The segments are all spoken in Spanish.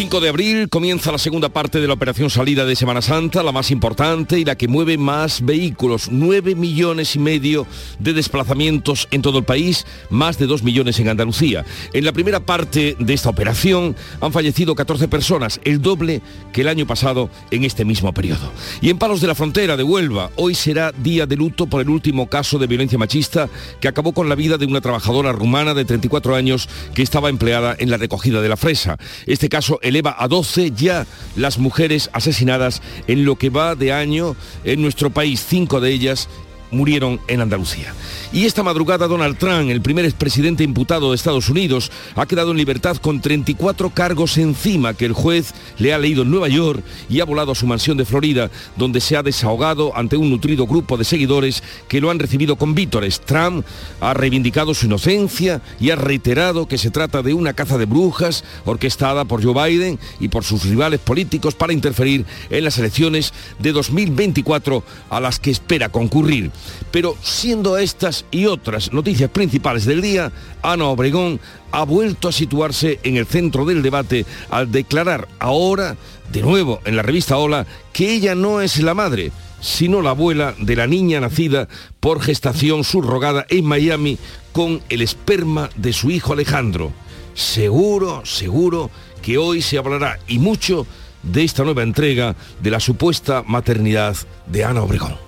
5 de abril comienza la segunda parte de la operación salida de Semana Santa, la más importante y la que mueve más vehículos. 9 millones y medio de desplazamientos en todo el país, más de 2 millones en Andalucía. En la primera parte de esta operación han fallecido 14 personas, el doble que el año pasado en este mismo periodo. Y en Palos de la Frontera de Huelva, hoy será día de luto por el último caso de violencia machista que acabó con la vida de una trabajadora rumana de 34 años que estaba empleada en la recogida de la fresa. Este caso eleva a 12 ya las mujeres asesinadas en lo que va de año en nuestro país, cinco de ellas murieron en Andalucía. Y esta madrugada Donald Trump, el primer expresidente imputado de Estados Unidos, ha quedado en libertad con 34 cargos encima que el juez le ha leído en Nueva York y ha volado a su mansión de Florida, donde se ha desahogado ante un nutrido grupo de seguidores que lo han recibido con vítores. Trump ha reivindicado su inocencia y ha reiterado que se trata de una caza de brujas orquestada por Joe Biden y por sus rivales políticos para interferir en las elecciones de 2024 a las que espera concurrir. Pero siendo estas y otras noticias principales del día, Ana Obregón ha vuelto a situarse en el centro del debate al declarar ahora, de nuevo en la revista Hola, que ella no es la madre, sino la abuela de la niña nacida por gestación subrogada en Miami con el esperma de su hijo Alejandro. Seguro, seguro que hoy se hablará y mucho de esta nueva entrega de la supuesta maternidad de Ana Obregón.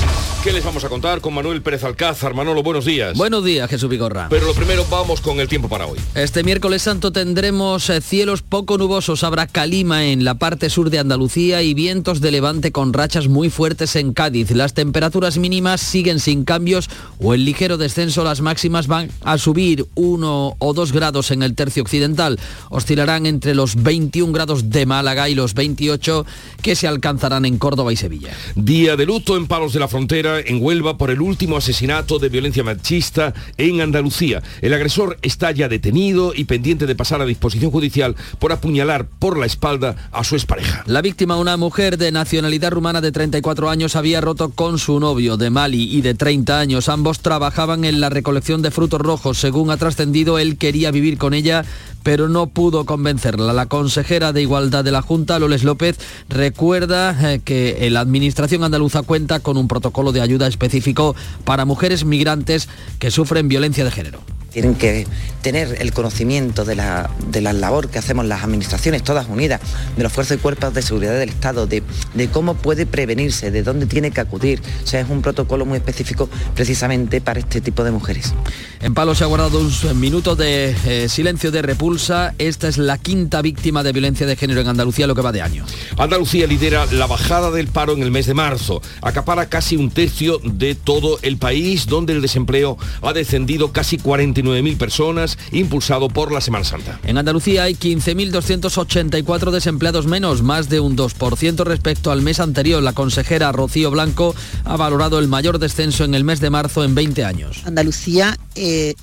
¿Qué les vamos a contar con Manuel Pérez Alcázar? Manolo, buenos días. Buenos días, Jesús Vigorra. Pero lo primero vamos con el tiempo para hoy. Este miércoles santo tendremos eh, cielos poco nubosos, habrá calima en la parte sur de Andalucía y vientos de levante con rachas muy fuertes en Cádiz. Las temperaturas mínimas siguen sin cambios o en ligero descenso, las máximas van a subir uno o dos grados en el tercio occidental. Oscilarán entre los 21 grados de Málaga y los 28 que se alcanzarán en Córdoba y Sevilla. Día de luto en Palos de la Frontera en Huelva por el último asesinato de violencia machista en Andalucía. El agresor está ya detenido y pendiente de pasar a disposición judicial por apuñalar por la espalda a su expareja. La víctima, una mujer de nacionalidad rumana de 34 años, había roto con su novio de Mali y de 30 años. Ambos trabajaban en la recolección de frutos rojos. Según ha trascendido, él quería vivir con ella pero no pudo convencerla. La consejera de Igualdad de la Junta, Loles López, recuerda eh, que la Administración andaluza cuenta con un protocolo de ayuda específico para mujeres migrantes que sufren violencia de género tienen que tener el conocimiento de la, de la, labor que hacemos las administraciones todas unidas, de los fuerzas y cuerpos de seguridad del Estado, de, de, cómo puede prevenirse, de dónde tiene que acudir. O sea, es un protocolo muy específico precisamente para este tipo de mujeres. En Palo se ha guardado un minuto de eh, silencio de repulsa. Esta es la quinta víctima de violencia de género en Andalucía, lo que va de año. Andalucía lidera la bajada del paro en el mes de marzo. Acapara casi un tercio de todo el país, donde el desempleo ha descendido casi 40 mil personas, impulsado por la Semana Santa. En Andalucía hay 15.284 desempleados menos, más de un 2% respecto al mes anterior. La consejera Rocío Blanco ha valorado el mayor descenso en el mes de marzo en 20 años. Andalucía eh,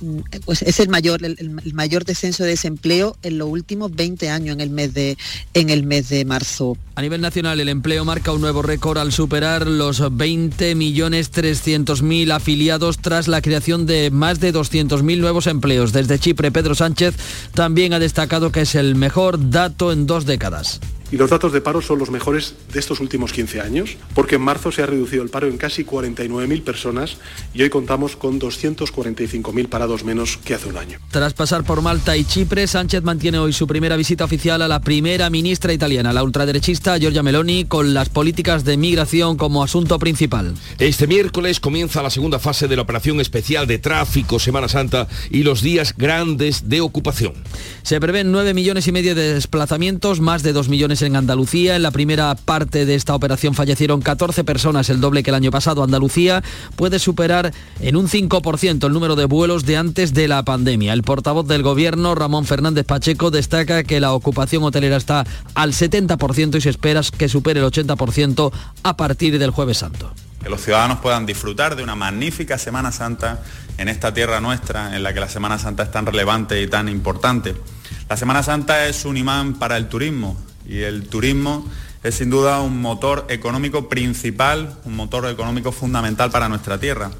pues es el mayor, el, el, mayor descenso de desempleo en los últimos 20 años en el mes de, en el mes de marzo. A nivel nacional el empleo marca un nuevo récord al superar los 20.300.000 afiliados tras la creación de más de 200.000 nuevos empleos. Desde Chipre, Pedro Sánchez también ha destacado que es el mejor dato en dos décadas. Y los datos de paro son los mejores de estos últimos 15 años, porque en marzo se ha reducido el paro en casi 49.000 personas y hoy contamos con 245.000 parados menos que hace un año. Tras pasar por Malta y Chipre, Sánchez mantiene hoy su primera visita oficial a la primera ministra italiana, la ultraderechista Giorgia Meloni, con las políticas de migración como asunto principal. Este miércoles comienza la segunda fase de la operación especial de tráfico Semana Santa y los días grandes de ocupación. Se prevén 9 millones y medio de desplazamientos, más de 2 millones en Andalucía. En la primera parte de esta operación fallecieron 14 personas, el doble que el año pasado. Andalucía puede superar en un 5% el número de vuelos de antes de la pandemia. El portavoz del gobierno, Ramón Fernández Pacheco, destaca que la ocupación hotelera está al 70% y se espera que supere el 80% a partir del jueves santo. Que los ciudadanos puedan disfrutar de una magnífica Semana Santa en esta tierra nuestra, en la que la Semana Santa es tan relevante y tan importante. La Semana Santa es un imán para el turismo y el turismo es sin duda un motor económico principal, un motor económico fundamental para nuestra tierra.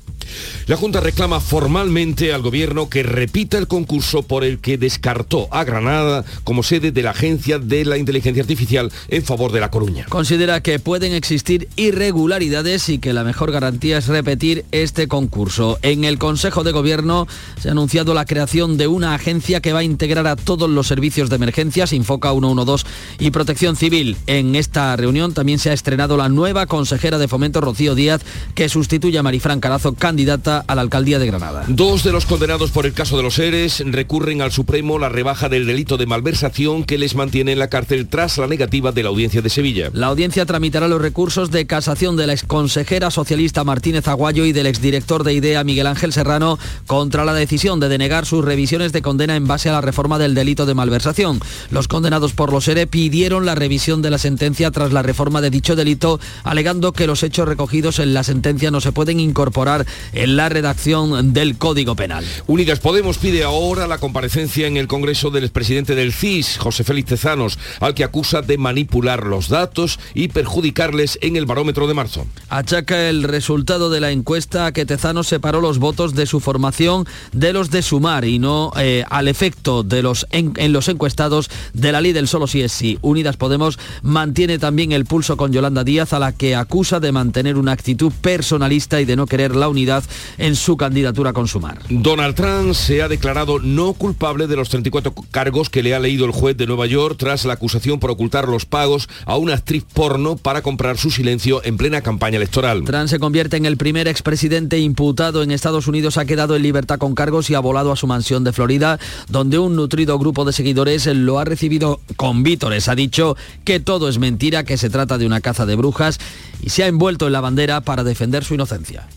La Junta reclama formalmente al Gobierno que repita el concurso por el que descartó a Granada como sede de la Agencia de la Inteligencia Artificial en favor de La Coruña. Considera que pueden existir irregularidades y que la mejor garantía es repetir este concurso. En el Consejo de Gobierno se ha anunciado la creación de una agencia que va a integrar a todos los servicios de emergencias, Infoca 112 y Protección Civil. En esta reunión también se ha estrenado la nueva consejera de Fomento, Rocío Díaz, que sustituye a Marifran Carazo, candidata a la alcaldía de Granada. Dos de los condenados por el caso de los seres recurren al Supremo la rebaja del delito de malversación que les mantiene en la cárcel tras la negativa de la audiencia de Sevilla. La audiencia tramitará los recursos de casación de la exconsejera socialista Martínez Aguayo y del exdirector de IDEA Miguel Ángel Serrano contra la decisión de denegar sus revisiones de condena en base a la reforma del delito de malversación. Los condenados por los SERE pidieron la revisión de la sentencia tras la reforma de dicho delito, alegando que los hechos recogidos en la sentencia no se pueden incorporar en la redacción del Código Penal. Unidas Podemos pide ahora la comparecencia en el Congreso del expresidente del CIS, José Félix Tezanos, al que acusa de manipular los datos y perjudicarles en el barómetro de marzo. Achaca el resultado de la encuesta a que Tezanos separó los votos de su formación de los de Sumar y no eh, al efecto de los en, en, los encuestados de la ley del solo sí es sí. Unidas Podemos mantiene también el pulso con Yolanda Díaz a la que acusa de mantener una actitud personalista y de no querer la unidad en su candidatura con Sumar. Donald Trump se ha declarado no culpable de los 34 cargos que le ha leído el juez de Nueva York tras la acusación por ocultar los pagos a una actriz porno para comprar su silencio en plena campaña electoral. Trump se convierte en el primer expresidente imputado en Estados Unidos, ha quedado en libertad con cargos y ha volado a su mansión de Florida, donde un nutrido grupo de seguidores lo ha recibido con vítores. Ha dicho que todo es mentira, que se trata de una caza de brujas y se ha envuelto en la bandera para defender su inocencia.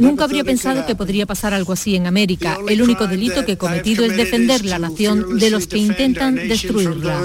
Nunca habría pensado que podría pasar algo así en América. El único delito que he cometido es defender la nación de los que intentan destruirla.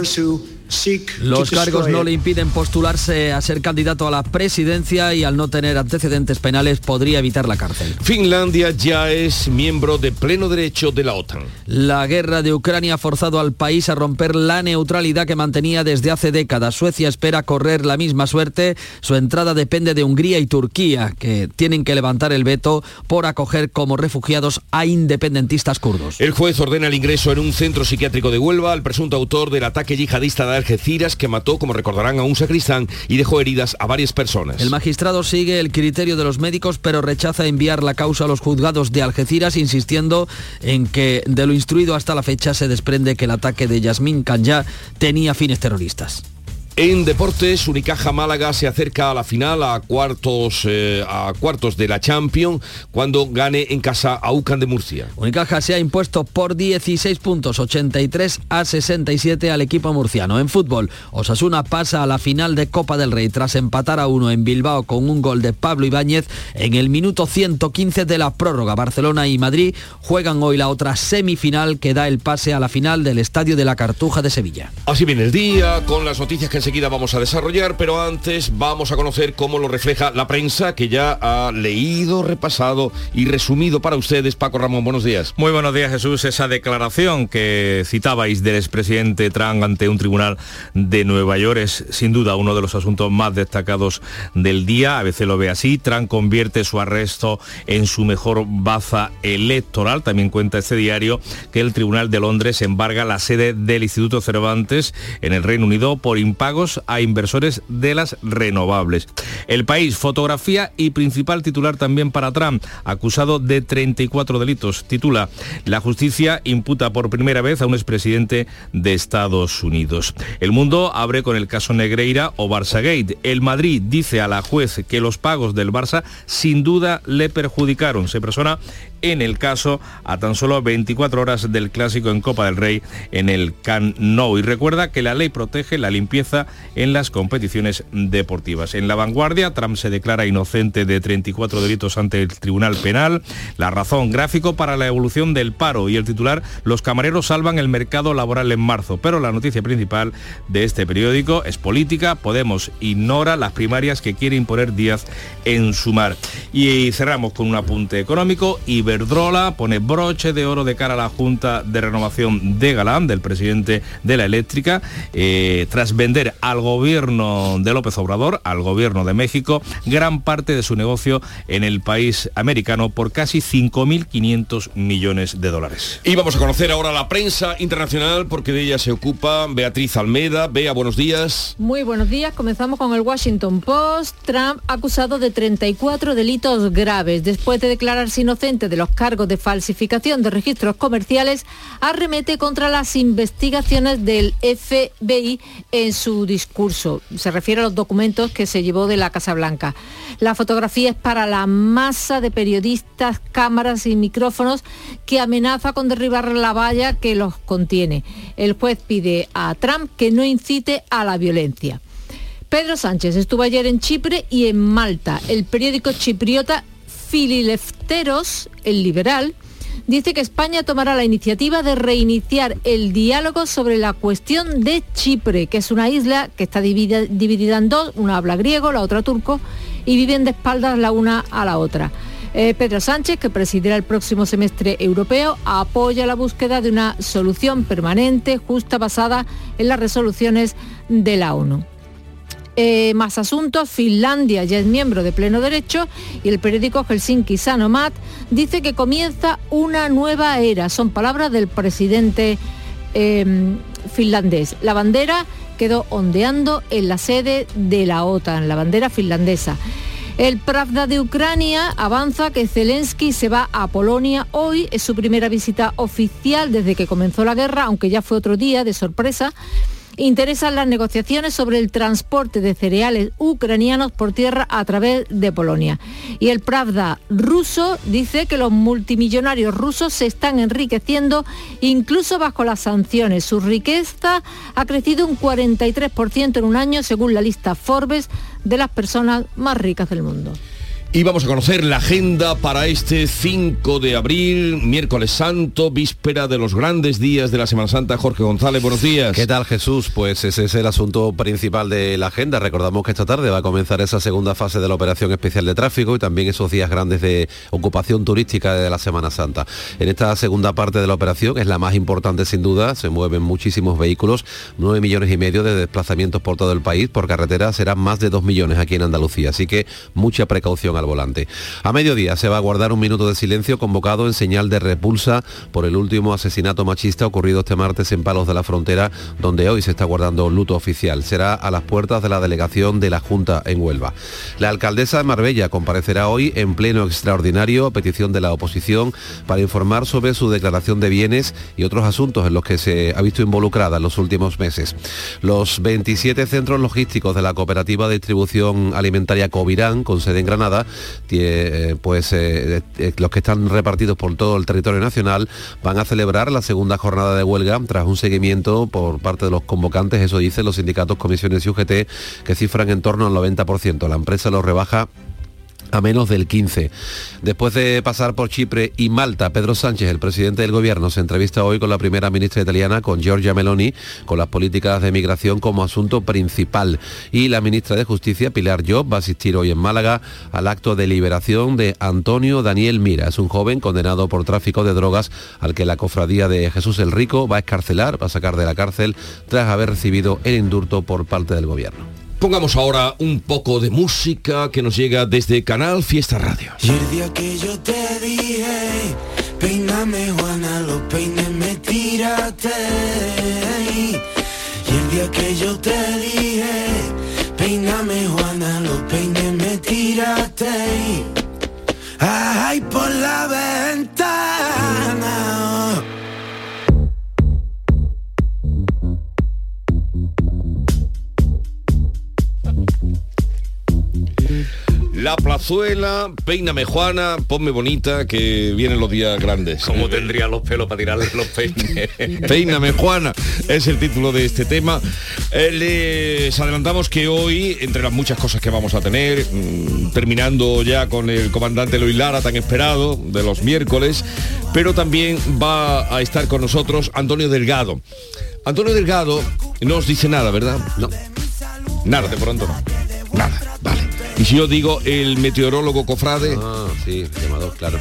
Los cargos no le impiden postularse a ser candidato a la presidencia y al no tener antecedentes penales podría evitar la cárcel. Finlandia ya es miembro de pleno derecho de la OTAN. La guerra de Ucrania ha forzado al país a romper la neutralidad que mantenía desde hace décadas. Suecia espera correr la misma suerte. Su entrada depende de Hungría y Turquía, que tienen que levantar el veto por acoger como refugiados a independentistas kurdos. El juez ordena el ingreso en un centro psiquiátrico de Huelva al presunto autor del ataque yihadista de Algeciras que mató, como recordarán, a un sacristán y dejó heridas a varias personas. El magistrado sigue el criterio de los médicos, pero rechaza enviar la causa a los juzgados de Algeciras, insistiendo en que de lo instruido hasta la fecha se desprende que el ataque de Yasmín Kanya tenía fines terroristas. En deportes, Unicaja Málaga se acerca a la final, a cuartos, eh, a cuartos de la Champions, cuando gane en casa a UCAN de Murcia. Unicaja se ha impuesto por 16 puntos, 83 a 67 al equipo murciano. En fútbol, Osasuna pasa a la final de Copa del Rey tras empatar a uno en Bilbao con un gol de Pablo Ibáñez en el minuto 115 de la prórroga. Barcelona y Madrid juegan hoy la otra semifinal que da el pase a la final del Estadio de la Cartuja de Sevilla. Así viene el día, con las noticias que enseguida vamos a desarrollar, pero antes vamos a conocer cómo lo refleja la prensa que ya ha leído, repasado y resumido para ustedes. Paco Ramón, buenos días. Muy buenos días Jesús. Esa declaración que citabais del expresidente Trump ante un tribunal de Nueva York es sin duda uno de los asuntos más destacados del día. A veces lo ve así. Trump convierte su arresto en su mejor baza electoral. También cuenta este diario que el Tribunal de Londres embarga la sede del Instituto Cervantes en el Reino Unido por a inversores de las renovables. El país, fotografía y principal titular también para Trump, acusado de 34 delitos. Titula, la justicia imputa por primera vez a un expresidente de Estados Unidos. El mundo abre con el caso Negreira o Barça El Madrid dice a la juez que los pagos del Barça sin duda le perjudicaron. Se persona en el caso a tan solo 24 horas del clásico en Copa del Rey en el Can Nou. Y recuerda que la ley protege la limpieza en las competiciones deportivas. En la vanguardia, Trump se declara inocente de 34 delitos ante el Tribunal Penal. La razón, gráfico para la evolución del paro y el titular, los camareros salvan el mercado laboral en marzo. Pero la noticia principal de este periódico es política. Podemos ignora las primarias que quiere imponer Díaz en Sumar. Y cerramos con un apunte económico. Iberdrola pone broche de oro de cara a la Junta de Renovación de Galán, del presidente de la eléctrica, eh, tras vender al gobierno de López Obrador, al gobierno de México, gran parte de su negocio en el país americano por casi 5.500 millones de dólares. Y vamos a conocer ahora la prensa internacional porque de ella se ocupa Beatriz Almeda. Bea, buenos días. Muy buenos días. Comenzamos con el Washington Post. Trump acusado de 34 delitos graves. Después de declararse inocente de los cargos de falsificación de registros comerciales, arremete contra las investigaciones del FBI en su discurso. Se refiere a los documentos que se llevó de la Casa Blanca. La fotografía es para la masa de periodistas, cámaras y micrófonos que amenaza con derribar la valla que los contiene. El juez pide a Trump que no incite a la violencia. Pedro Sánchez estuvo ayer en Chipre y en Malta. El periódico chipriota Fililefteros, el liberal, dice que España tomará la iniciativa de reiniciar el diálogo sobre la cuestión de Chipre, que es una isla que está dividida, en dos, una habla griego, la otra turco, y viven de espaldas la una a la otra. Eh, Pedro Sánchez, que presidirá el próximo semestre europeo, apoya la búsqueda de una solución permanente, justa, basada en las resoluciones de la ONU. Eh, más asuntos, Finlandia ya es miembro de pleno derecho y el periódico Helsinki Sanomat dice que comienza una nueva era. Son palabras del presidente em, finlandés. La bandera quedó ondeando en la sede de la OTAN, la bandera finlandesa. El Pravda de Ucrania avanza que Zelensky se va a Polonia hoy. Es su primera visita oficial desde que comenzó la guerra, aunque ya fue otro día de sorpresa interesan las negociaciones sobre el transporte de cereales ucranianos por tierra a través de Polonia. Y el Pravda ruso dice que los multimillonarios rusos se están enriqueciendo incluso bajo las sanciones. Su riqueza ha crecido un 43% en un año según la lista Forbes de las personas más ricas del mundo. Y vamos a conocer la agenda para este 5 de abril, miércoles santo, víspera de los grandes días de la Semana Santa. Jorge González, buenos días. ¿Qué tal Jesús? Pues ese es el asunto principal de la agenda. Recordamos que esta tarde va a comenzar esa segunda fase de la operación especial de tráfico y también esos días grandes de ocupación turística de la Semana Santa. En esta segunda parte de la operación, es la más importante sin duda, se mueven muchísimos vehículos, 9 millones y medio de desplazamientos por todo el país, por carretera serán más de 2 millones aquí en Andalucía, así que mucha precaución volante. A mediodía se va a guardar un minuto de silencio convocado en señal de repulsa por el último asesinato machista ocurrido este martes en Palos de la Frontera, donde hoy se está guardando luto oficial. Será a las puertas de la delegación de la Junta en Huelva. La alcaldesa de Marbella comparecerá hoy en pleno extraordinario a petición de la oposición para informar sobre su declaración de bienes y otros asuntos en los que se ha visto involucrada en los últimos meses. Los 27 centros logísticos de la cooperativa de distribución alimentaria Covirán, con sede en Granada, eh, pues eh, eh, los que están repartidos por todo el territorio nacional van a celebrar la segunda jornada de huelga tras un seguimiento por parte de los convocantes, eso dicen los sindicatos, comisiones y UGT, que cifran en torno al 90%. La empresa lo rebaja a menos del 15. Después de pasar por Chipre y Malta, Pedro Sánchez, el presidente del gobierno, se entrevista hoy con la primera ministra italiana, con Giorgia Meloni, con las políticas de migración como asunto principal. Y la ministra de Justicia, Pilar Job, va a asistir hoy en Málaga al acto de liberación de Antonio Daniel Mira. Es un joven condenado por tráfico de drogas al que la cofradía de Jesús el Rico va a escarcelar, va a sacar de la cárcel tras haber recibido el indulto por parte del gobierno. Pongamos ahora un poco de música que nos llega desde Canal Fiesta Radio. Y el día que yo te dije, peíname Juana, los peines me tiraste. Y el día que yo te dije, peíname Juana, los peines me tiraste. Ay, por la ventana La plazuela, peíname Juana, ponme bonita, que vienen los días grandes. ¿Cómo tendría los pelos para tirarle los peines? Peíname Juana es el título de este tema. Eh, les adelantamos que hoy, entre las muchas cosas que vamos a tener, mm, terminando ya con el comandante Luis Lara tan esperado de los miércoles, pero también va a estar con nosotros Antonio Delgado. Antonio Delgado no os dice nada, ¿verdad? No. Nada, de pronto no. Nada. Y si yo digo el meteorólogo cofrade... Ah, sí, llamador, claro.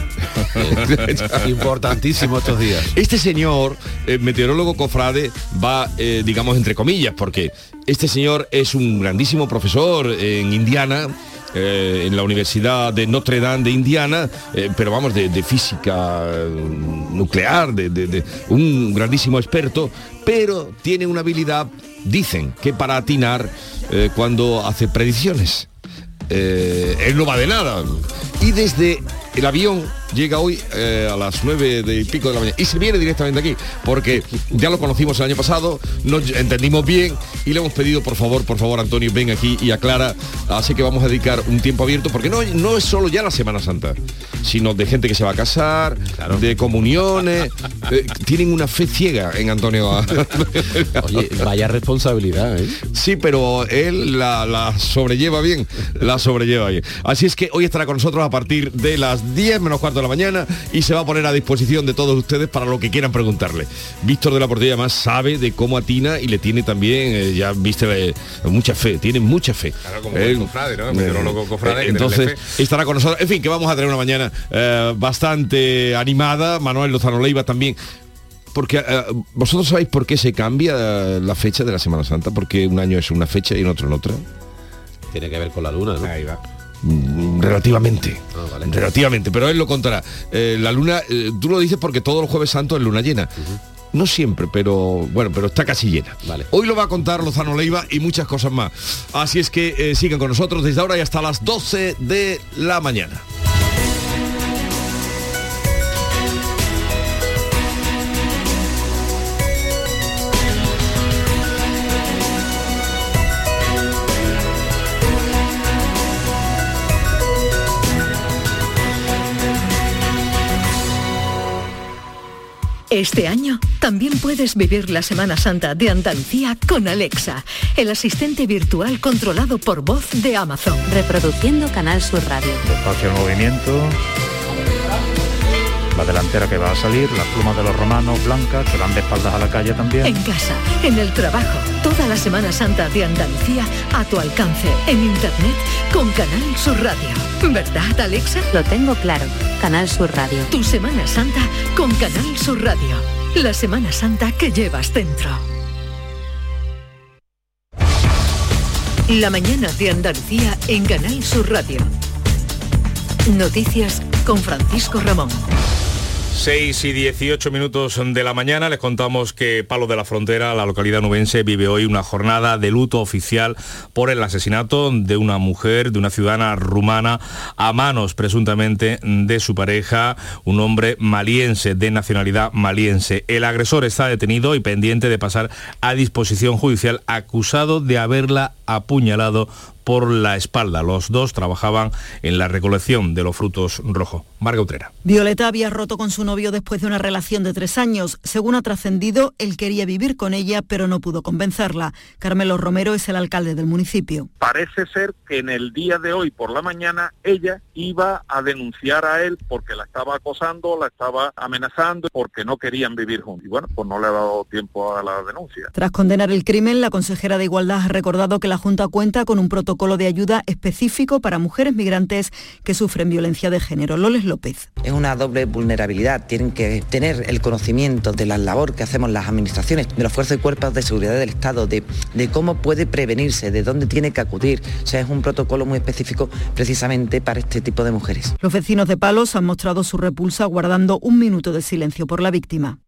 Importantísimo estos días. Este señor, eh, meteorólogo cofrade, va, eh, digamos, entre comillas, porque este señor es un grandísimo profesor en Indiana, eh, en la Universidad de Notre Dame de Indiana, eh, pero vamos, de, de física eh, nuclear, de, de- de un grandísimo experto, pero tiene una habilidad, dicen, que para atinar eh, cuando hace predicciones. Eh, él no va de nada. Y desde el avión llega hoy eh, a las 9 de y pico de la mañana y se viene directamente aquí porque ya lo conocimos el año pasado, nos entendimos bien y le hemos pedido por favor, por favor Antonio, ven aquí y aclara. Así que vamos a dedicar un tiempo abierto porque no, no es solo ya la Semana Santa, sino de gente que se va a casar, de comuniones. Eh, tienen una fe ciega en Antonio. Oye, vaya responsabilidad, ¿eh? Sí, pero él la, la sobrelleva bien, la sobrelleva bien. Así es que hoy estará con nosotros a partir de las 10 menos cuarto de la mañana y se va a poner a disposición de todos ustedes para lo que quieran preguntarle. Víctor de la Portilla además sabe de cómo atina y le tiene también, eh, ya viste, eh, mucha fe, tiene mucha fe. Claro, como Él- el cofrade, ¿no? El meteorólogo cofrade, eh, entonces estará con nosotros. En fin, que vamos a tener una mañana eh, bastante animada. Manuel Lozano Leiva también. Porque vosotros sabéis por qué se cambia la fecha de la Semana Santa, porque un año es una fecha y en otro en otra. Tiene que ver con la luna, ¿no? Ahí va. Mm, Relativamente. Ah, vale. Relativamente, pero él lo contará. Eh, la luna, eh, tú lo dices porque todos los jueves santos es luna llena. No siempre, pero bueno, pero está casi llena. Vale. Hoy lo va a contar Lozano Leiva y muchas cosas más. Así es que eh, sigan con nosotros desde ahora y hasta las 12 de la mañana. Este año también puedes vivir la Semana Santa de Andalucía con Alexa, el asistente virtual controlado por voz de Amazon. Reproduciendo Canal Sur Radio. Espacio en movimiento. La delantera que va a salir, las plumas de los romanos blancas que van de espaldas a la calle también. En casa, en el trabajo, toda la Semana Santa de Andalucía a tu alcance, en Internet, con Canal Sur Radio. ¿Verdad, Alexa? Lo tengo claro. Canal Sur Radio. Tu Semana Santa con Canal Sur Radio. La Semana Santa que llevas dentro. La mañana de Andalucía en Canal Sur Radio. Noticias con Francisco Ramón. 6 y 18 minutos de la mañana les contamos que Palo de la Frontera, la localidad nubense, vive hoy una jornada de luto oficial por el asesinato de una mujer, de una ciudadana rumana, a manos presuntamente de su pareja, un hombre maliense, de nacionalidad maliense. El agresor está detenido y pendiente de pasar a disposición judicial acusado de haberla apuñalado por la espalda. Los dos trabajaban en la recolección de los frutos rojos. Marga Utrera. Violeta había roto con su novio después de una relación de tres años. Según ha trascendido, él quería vivir con ella, pero no pudo convencerla. Carmelo Romero es el alcalde del municipio. Parece ser que en el día de hoy por la mañana ella iba a denunciar a él porque la estaba acosando, la estaba amenazando, porque no querían vivir juntos. Y bueno, pues no le ha dado tiempo a la denuncia. Tras condenar el crimen, la consejera de Igualdad ha recordado que la Junta cuenta con un protocolo de ayuda específico para mujeres migrantes que sufren violencia de género. Loles López. Es una doble vulnerabilidad. Tienen que tener el conocimiento de la labor que hacemos las administraciones, de los fuerzas y cuerpos de seguridad del Estado, de, de cómo puede prevenirse, de dónde tiene que acudir. O sea, es un protocolo muy específico precisamente para este tipo de mujeres. Los vecinos de Palos han mostrado su repulsa guardando un minuto de silencio por la víctima.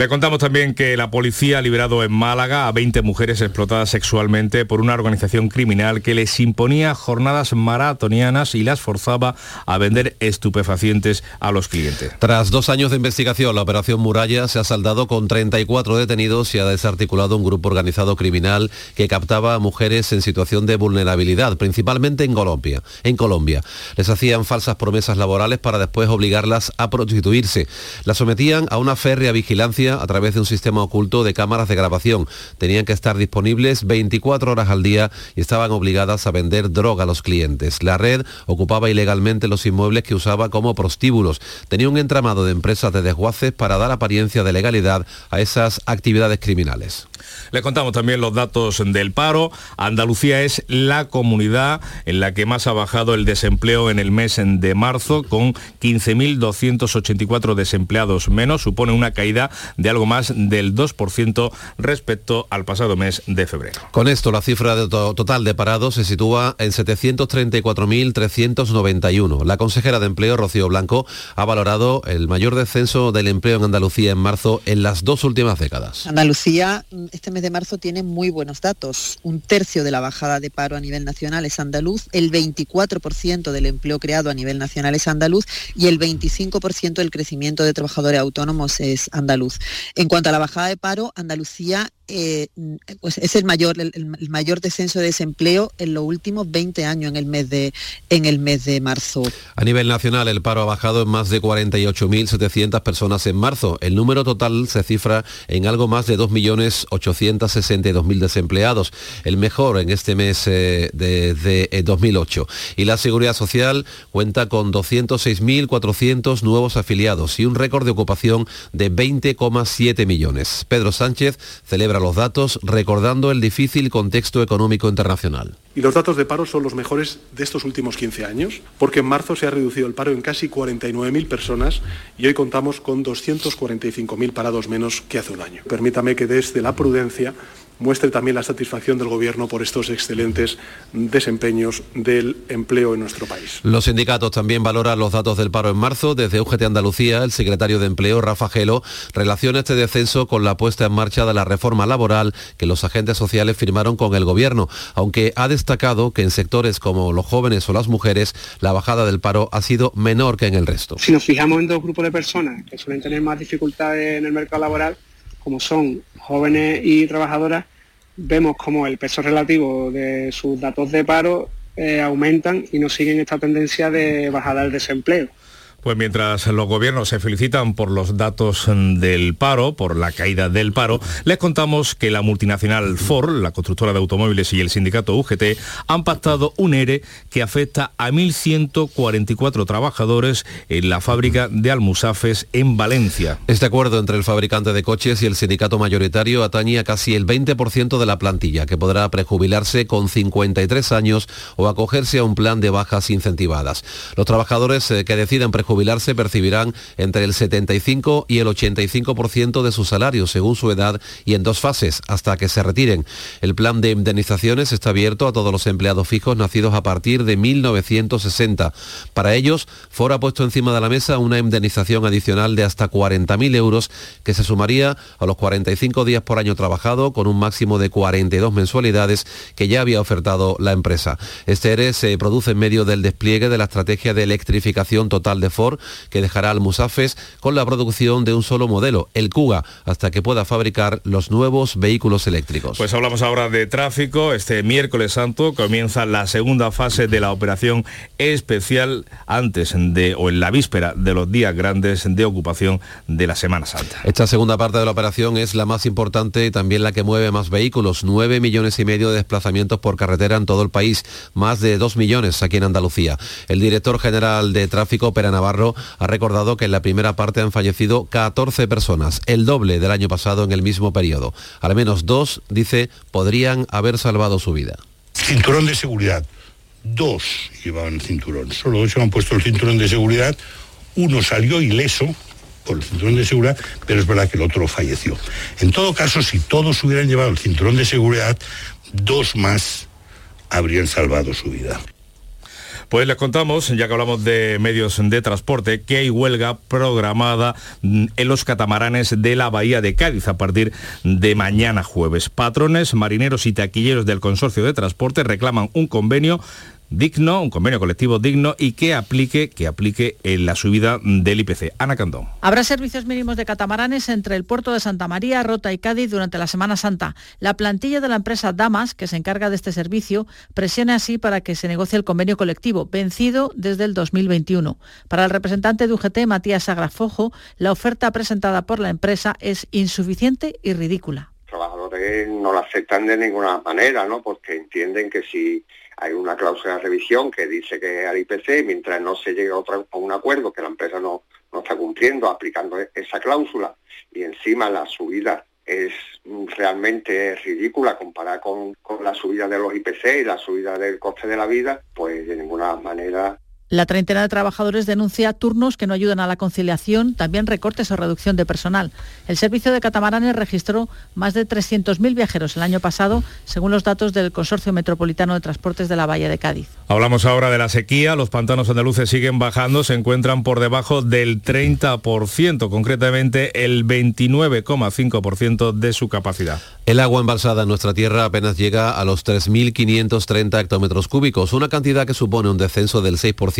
Le contamos también que la policía ha liberado en Málaga a 20 mujeres explotadas sexualmente por una organización criminal que les imponía jornadas maratonianas y las forzaba a vender estupefacientes a los clientes. Tras dos años de investigación, la operación Muralla se ha saldado con 34 detenidos y ha desarticulado un grupo organizado criminal que captaba a mujeres en situación de vulnerabilidad, principalmente en Colombia. En Colombia. Les hacían falsas promesas laborales para después obligarlas a prostituirse. Las sometían a una férrea vigilancia a través de un sistema oculto de cámaras de grabación. Tenían que estar disponibles 24 horas al día y estaban obligadas a vender droga a los clientes. La red ocupaba ilegalmente los inmuebles que usaba como prostíbulos. Tenía un entramado de empresas de desguaces para dar apariencia de legalidad a esas actividades criminales. Les contamos también los datos del paro. Andalucía es la comunidad en la que más ha bajado el desempleo en el mes de marzo, con 15.284 desempleados menos. Supone una caída de algo más del 2% respecto al pasado mes de febrero. Con esto, la cifra de to total de parados se sitúa en 734.391. La consejera de Empleo, Rocío Blanco, ha valorado el mayor descenso del empleo en Andalucía en marzo en las dos últimas décadas. Andalucía este mes de marzo tiene muy buenos datos. Un tercio de la bajada de paro a nivel nacional es andaluz, el 24% del empleo creado a nivel nacional es andaluz y el 25% del crecimiento de trabajadores autónomos es andaluz. En cuanto a la bajada de paro, Andalucía eh, pues es el mayor, el, mayor descenso de desempleo en los últimos 20 años en el mes de, en el mes de marzo. A nivel nacional, el paro ha bajado en más de 48.700 personas en marzo. El número total se cifra en algo más de 2.862.000 desempleados, el mejor en este mes eh, desde de, 2008. Y la Seguridad Social cuenta con 206.400 nuevos afiliados y un récord de ocupación de 20,7 millones. Pedro Sánchez celebra los datos recordando el difícil contexto económico internacional. Y los datos de paro son los mejores de estos últimos 15 años, porque en marzo se ha reducido el paro en casi 49.000 personas y hoy contamos con 245.000 parados menos que hace un año. Permítame que desde la prudencia muestre también la satisfacción del Gobierno por estos excelentes desempeños del empleo en nuestro país. Los sindicatos también valoran los datos del paro en marzo. Desde UGT Andalucía, el secretario de Empleo, Rafa Gelo, relaciona este descenso con la puesta en marcha de la reforma laboral que los agentes sociales firmaron con el Gobierno, aunque ha destacado que en sectores como los jóvenes o las mujeres, la bajada del paro ha sido menor que en el resto. Si nos fijamos en dos grupos de personas que suelen tener más dificultades en el mercado laboral, como son jóvenes y trabajadoras, vemos como el peso relativo de sus datos de paro eh, aumentan y no siguen esta tendencia de bajada del desempleo. Pues mientras los gobiernos se felicitan por los datos del paro, por la caída del paro, les contamos que la multinacional Ford, la constructora de automóviles y el sindicato UGT han pactado un ERE que afecta a 1.144 trabajadores en la fábrica de Almusafes en Valencia. Este acuerdo entre el fabricante de coches y el sindicato mayoritario atañe a casi el 20% de la plantilla, que podrá prejubilarse con 53 años o acogerse a un plan de bajas incentivadas. Los trabajadores eh, que deciden prejubilarse jubilarse percibirán entre el 75 y el 85% de su salario según su edad y en dos fases hasta que se retiren. El plan de indemnizaciones está abierto a todos los empleados fijos nacidos a partir de 1960. Para ellos, Ford ha puesto encima de la mesa una indemnización adicional de hasta 40.000 euros que se sumaría a los 45 días por año trabajado con un máximo de 42 mensualidades que ya había ofertado la empresa. Este ERE se produce en medio del despliegue de la estrategia de electrificación total de Ford que dejará al Musafes con la producción de un solo modelo, el Kuga, hasta que pueda fabricar los nuevos vehículos eléctricos. Pues hablamos ahora de tráfico. Este miércoles santo comienza la segunda fase de la operación especial antes de o en la víspera de los días grandes de ocupación de la Semana Santa. Esta segunda parte de la operación es la más importante y también la que mueve más vehículos, 9 millones y medio de desplazamientos por carretera en todo el país, más de 2 millones aquí en Andalucía. El director general de tráfico, Pera Navarro, ha recordado que en la primera parte han fallecido 14 personas, el doble del año pasado en el mismo periodo. Al menos dos, dice, podrían haber salvado su vida. Cinturón de seguridad. Dos llevaban cinturón. Solo se han puesto el cinturón de seguridad. Uno salió ileso por el cinturón de seguridad, pero es verdad que el otro falleció. En todo caso, si todos hubieran llevado el cinturón de seguridad, dos más habrían salvado su vida. Pues les contamos, ya que hablamos de medios de transporte, que hay huelga programada mm, en los catamaranes de la Bahía de Cádiz a partir de mañana jueves. Patrones, marineros y taquilleros del Consorcio de Transporte reclaman un convenio digno, un convenio colectivo digno y que aplique, que aplique en la subida del IPC. Ana Candón. Habrá servicios mínimos de catamaranes entre el puerto de Santa María, Rota y Cádiz durante la Semana Santa. La plantilla de la empresa Damas, que se encarga de este servicio, presiona así para que se negocie el convenio colectivo, vencido desde el 2021. Para el representante de UGT, Matías Agrafojo, la oferta presentada por la empresa es insuficiente y ridícula. Los trabajadores no la aceptan de ninguna manera, ¿no? Porque entienden que si hay una cláusula de revisión que dice que al IPC, mientras no se llegue a, un acuerdo que la empresa no, no está cumpliendo, aplicando esa cláusula, y encima la subida es realmente ridícula comparada con, con la subida de los IPC y la subida del coste de la vida, pues de ninguna manera la treintena de trabajadores denuncia turnos que no ayudan a la conciliación, también recortes o reducción de personal. El servicio de catamaranes registró más de 300.000 viajeros el año pasado, según los datos del Consorcio Metropolitano de Transportes de la Bahía de Cádiz. Hablamos ahora de la sequía. Los pantanos andaluces siguen bajando, se encuentran por debajo del 30%, concretamente el 29,5% de su capacidad. El agua embalsada en nuestra tierra apenas llega a los 3.530 hectómetros cúbicos, una cantidad que supone un descenso del 6%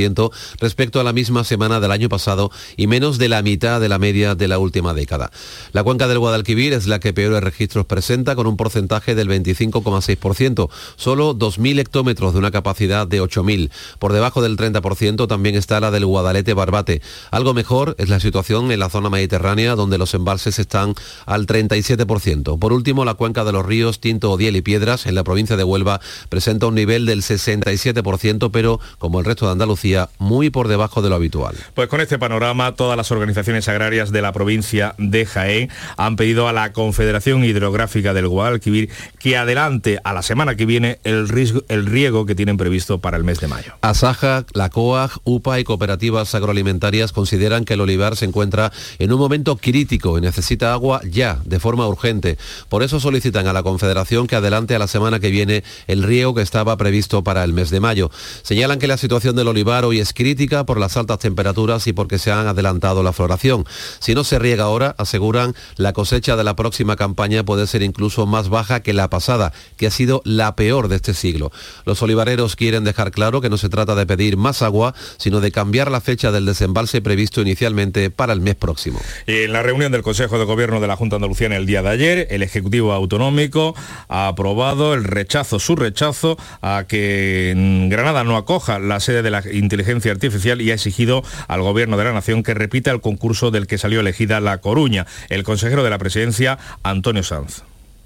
respecto a la misma semana del año pasado y menos de la mitad de la media de la última década. La cuenca del Guadalquivir es la que peores registros presenta con un porcentaje del 25,6%, solo 2.000 hectómetros de una capacidad de 8.000. Por debajo del 30% también está la del Guadalete Barbate. Algo mejor es la situación en la zona mediterránea donde los embalses están al 37%. Por último, la cuenca de los ríos Tinto, Odiel y Piedras en la provincia de Huelva presenta un nivel del 67%, pero como el resto de Andalucía muy por debajo de lo habitual. Pues con este panorama, todas las organizaciones agrarias de la provincia de Jaén han pedido a la Confederación Hidrográfica del Guadalquivir que adelante a la semana que viene el, el riego que tienen previsto para el mes de mayo. Asaja, la COAG, UPA y cooperativas agroalimentarias consideran que el olivar se encuentra en un momento crítico y necesita agua ya, de forma urgente. Por eso solicitan a la Confederación que adelante a la semana que viene el riego que estaba previsto para el mes de mayo. Señalan que la situación del olivar hoy es crítica por las altas temperaturas y porque se han adelantado la floración. Si no se riega ahora, aseguran, la cosecha de la próxima campaña puede ser incluso más baja que la pasada, que ha sido la peor de este siglo. Los olivareros quieren dejar claro que no se trata de pedir más agua, sino de cambiar la fecha del desembalse previsto inicialmente para el mes próximo. En la reunión del Consejo de Gobierno de la Junta Andalucía en el día de ayer, el Ejecutivo Autonómico ha aprobado el rechazo, su rechazo a que Granada no acoja la sede de la inteligencia artificial y ha exigido al Gobierno de la Nación que repita el concurso del que salió elegida La Coruña. El consejero de la presidencia, Antonio Sanz.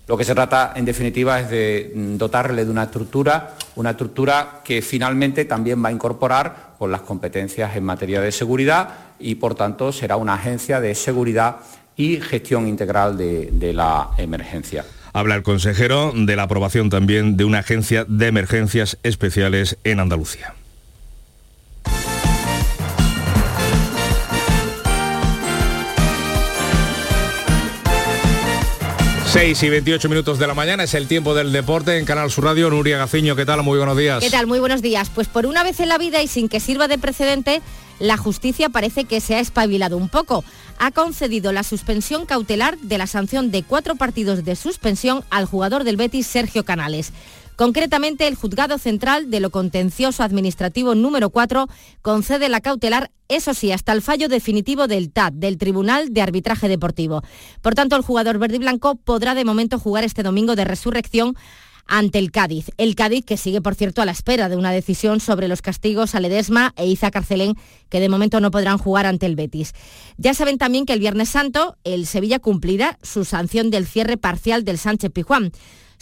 Lo que se trata, en definitiva, es de dotarle de una estructura, una estructura que finalmente también va a incorporar las competencias en materia de seguridad y, por tanto, será una agencia de seguridad y gestión integral de la emergencia. Habla el consejero de la aprobación también de una agencia de emergencias especiales en Andalucía. 6 y 28 minutos de la mañana es el tiempo del deporte en Canal Sur Radio. Nuria Gaciño, ¿qué tal? Muy buenos días. ¿Qué tal? Muy buenos días. Pues por una vez en la vida y sin que sirva de precedente, la justicia parece que se ha espabilado un poco. Ha concedido la suspensión cautelar de la sanción de cuatro partidos de suspensión al jugador del Betis, Sergio Canales. Concretamente, el Juzgado Central de lo Contencioso Administrativo número 4 concede la cautelar, eso sí, hasta el fallo definitivo del TAD, del Tribunal de Arbitraje Deportivo. Por tanto, el jugador verde y blanco podrá de momento jugar este domingo de resurrección ante el Cádiz. El Cádiz que sigue, por cierto, a la espera de una decisión sobre los castigos a Ledesma e Iza Carcelén, que de momento no podrán jugar ante el Betis. Ya saben también que el Viernes Santo el Sevilla cumplirá su sanción del cierre parcial del Sánchez Pijuán.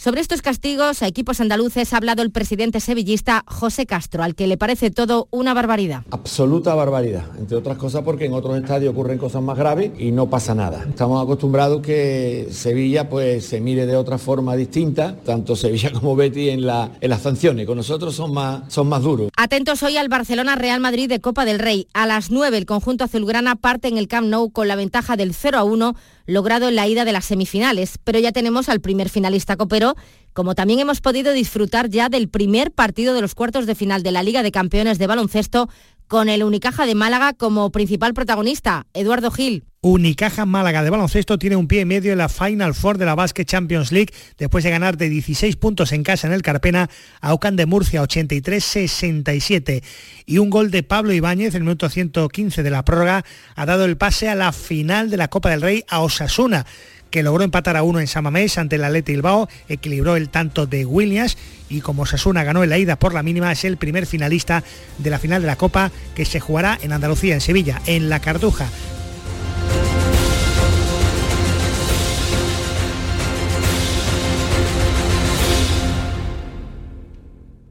Sobre estos castigos a equipos andaluces ha hablado el presidente sevillista José Castro, al que le parece todo una barbaridad. Absoluta barbaridad, entre otras cosas porque en otros estadios ocurren cosas más graves y no pasa nada. Estamos acostumbrados que Sevilla pues se mire de otra forma distinta, tanto Sevilla como Betty en, la, en las sanciones. Con nosotros son más, son más duros. Atentos hoy al Barcelona Real Madrid de Copa del Rey. A las 9 el conjunto azulgrana parte en el Camp Nou con la ventaja del 0 a 1 logrado en la ida de las semifinales, pero ya tenemos al primer finalista copero, como también hemos podido disfrutar ya del primer partido de los cuartos de final de la Liga de Campeones de Baloncesto con el Unicaja de Málaga como principal protagonista, Eduardo Gil. Unicaja Málaga de baloncesto tiene un pie y medio en la Final Four de la Basket Champions League después de ganar de 16 puntos en casa en el Carpena a Ocan de Murcia 83-67 y un gol de Pablo Ibáñez en el minuto 115 de la prórroga ha dado el pase a la final de la Copa del Rey a Osasuna que logró empatar a uno en Samamés ante el Atleti Bilbao, equilibró el tanto de Williams y como Sasuna ganó en la ida por la mínima, es el primer finalista de la final de la Copa que se jugará en Andalucía, en Sevilla, en La Cartuja.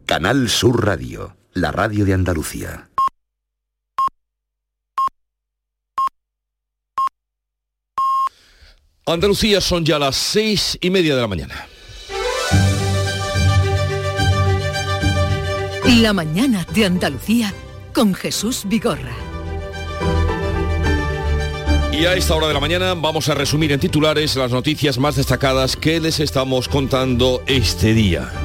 Canal Sur Radio, la radio de Andalucía. Andalucía son ya las seis y media de la mañana. La mañana de Andalucía con Jesús Vigorra. Y a esta hora de la mañana vamos a resumir en titulares las noticias más destacadas que les estamos contando este día.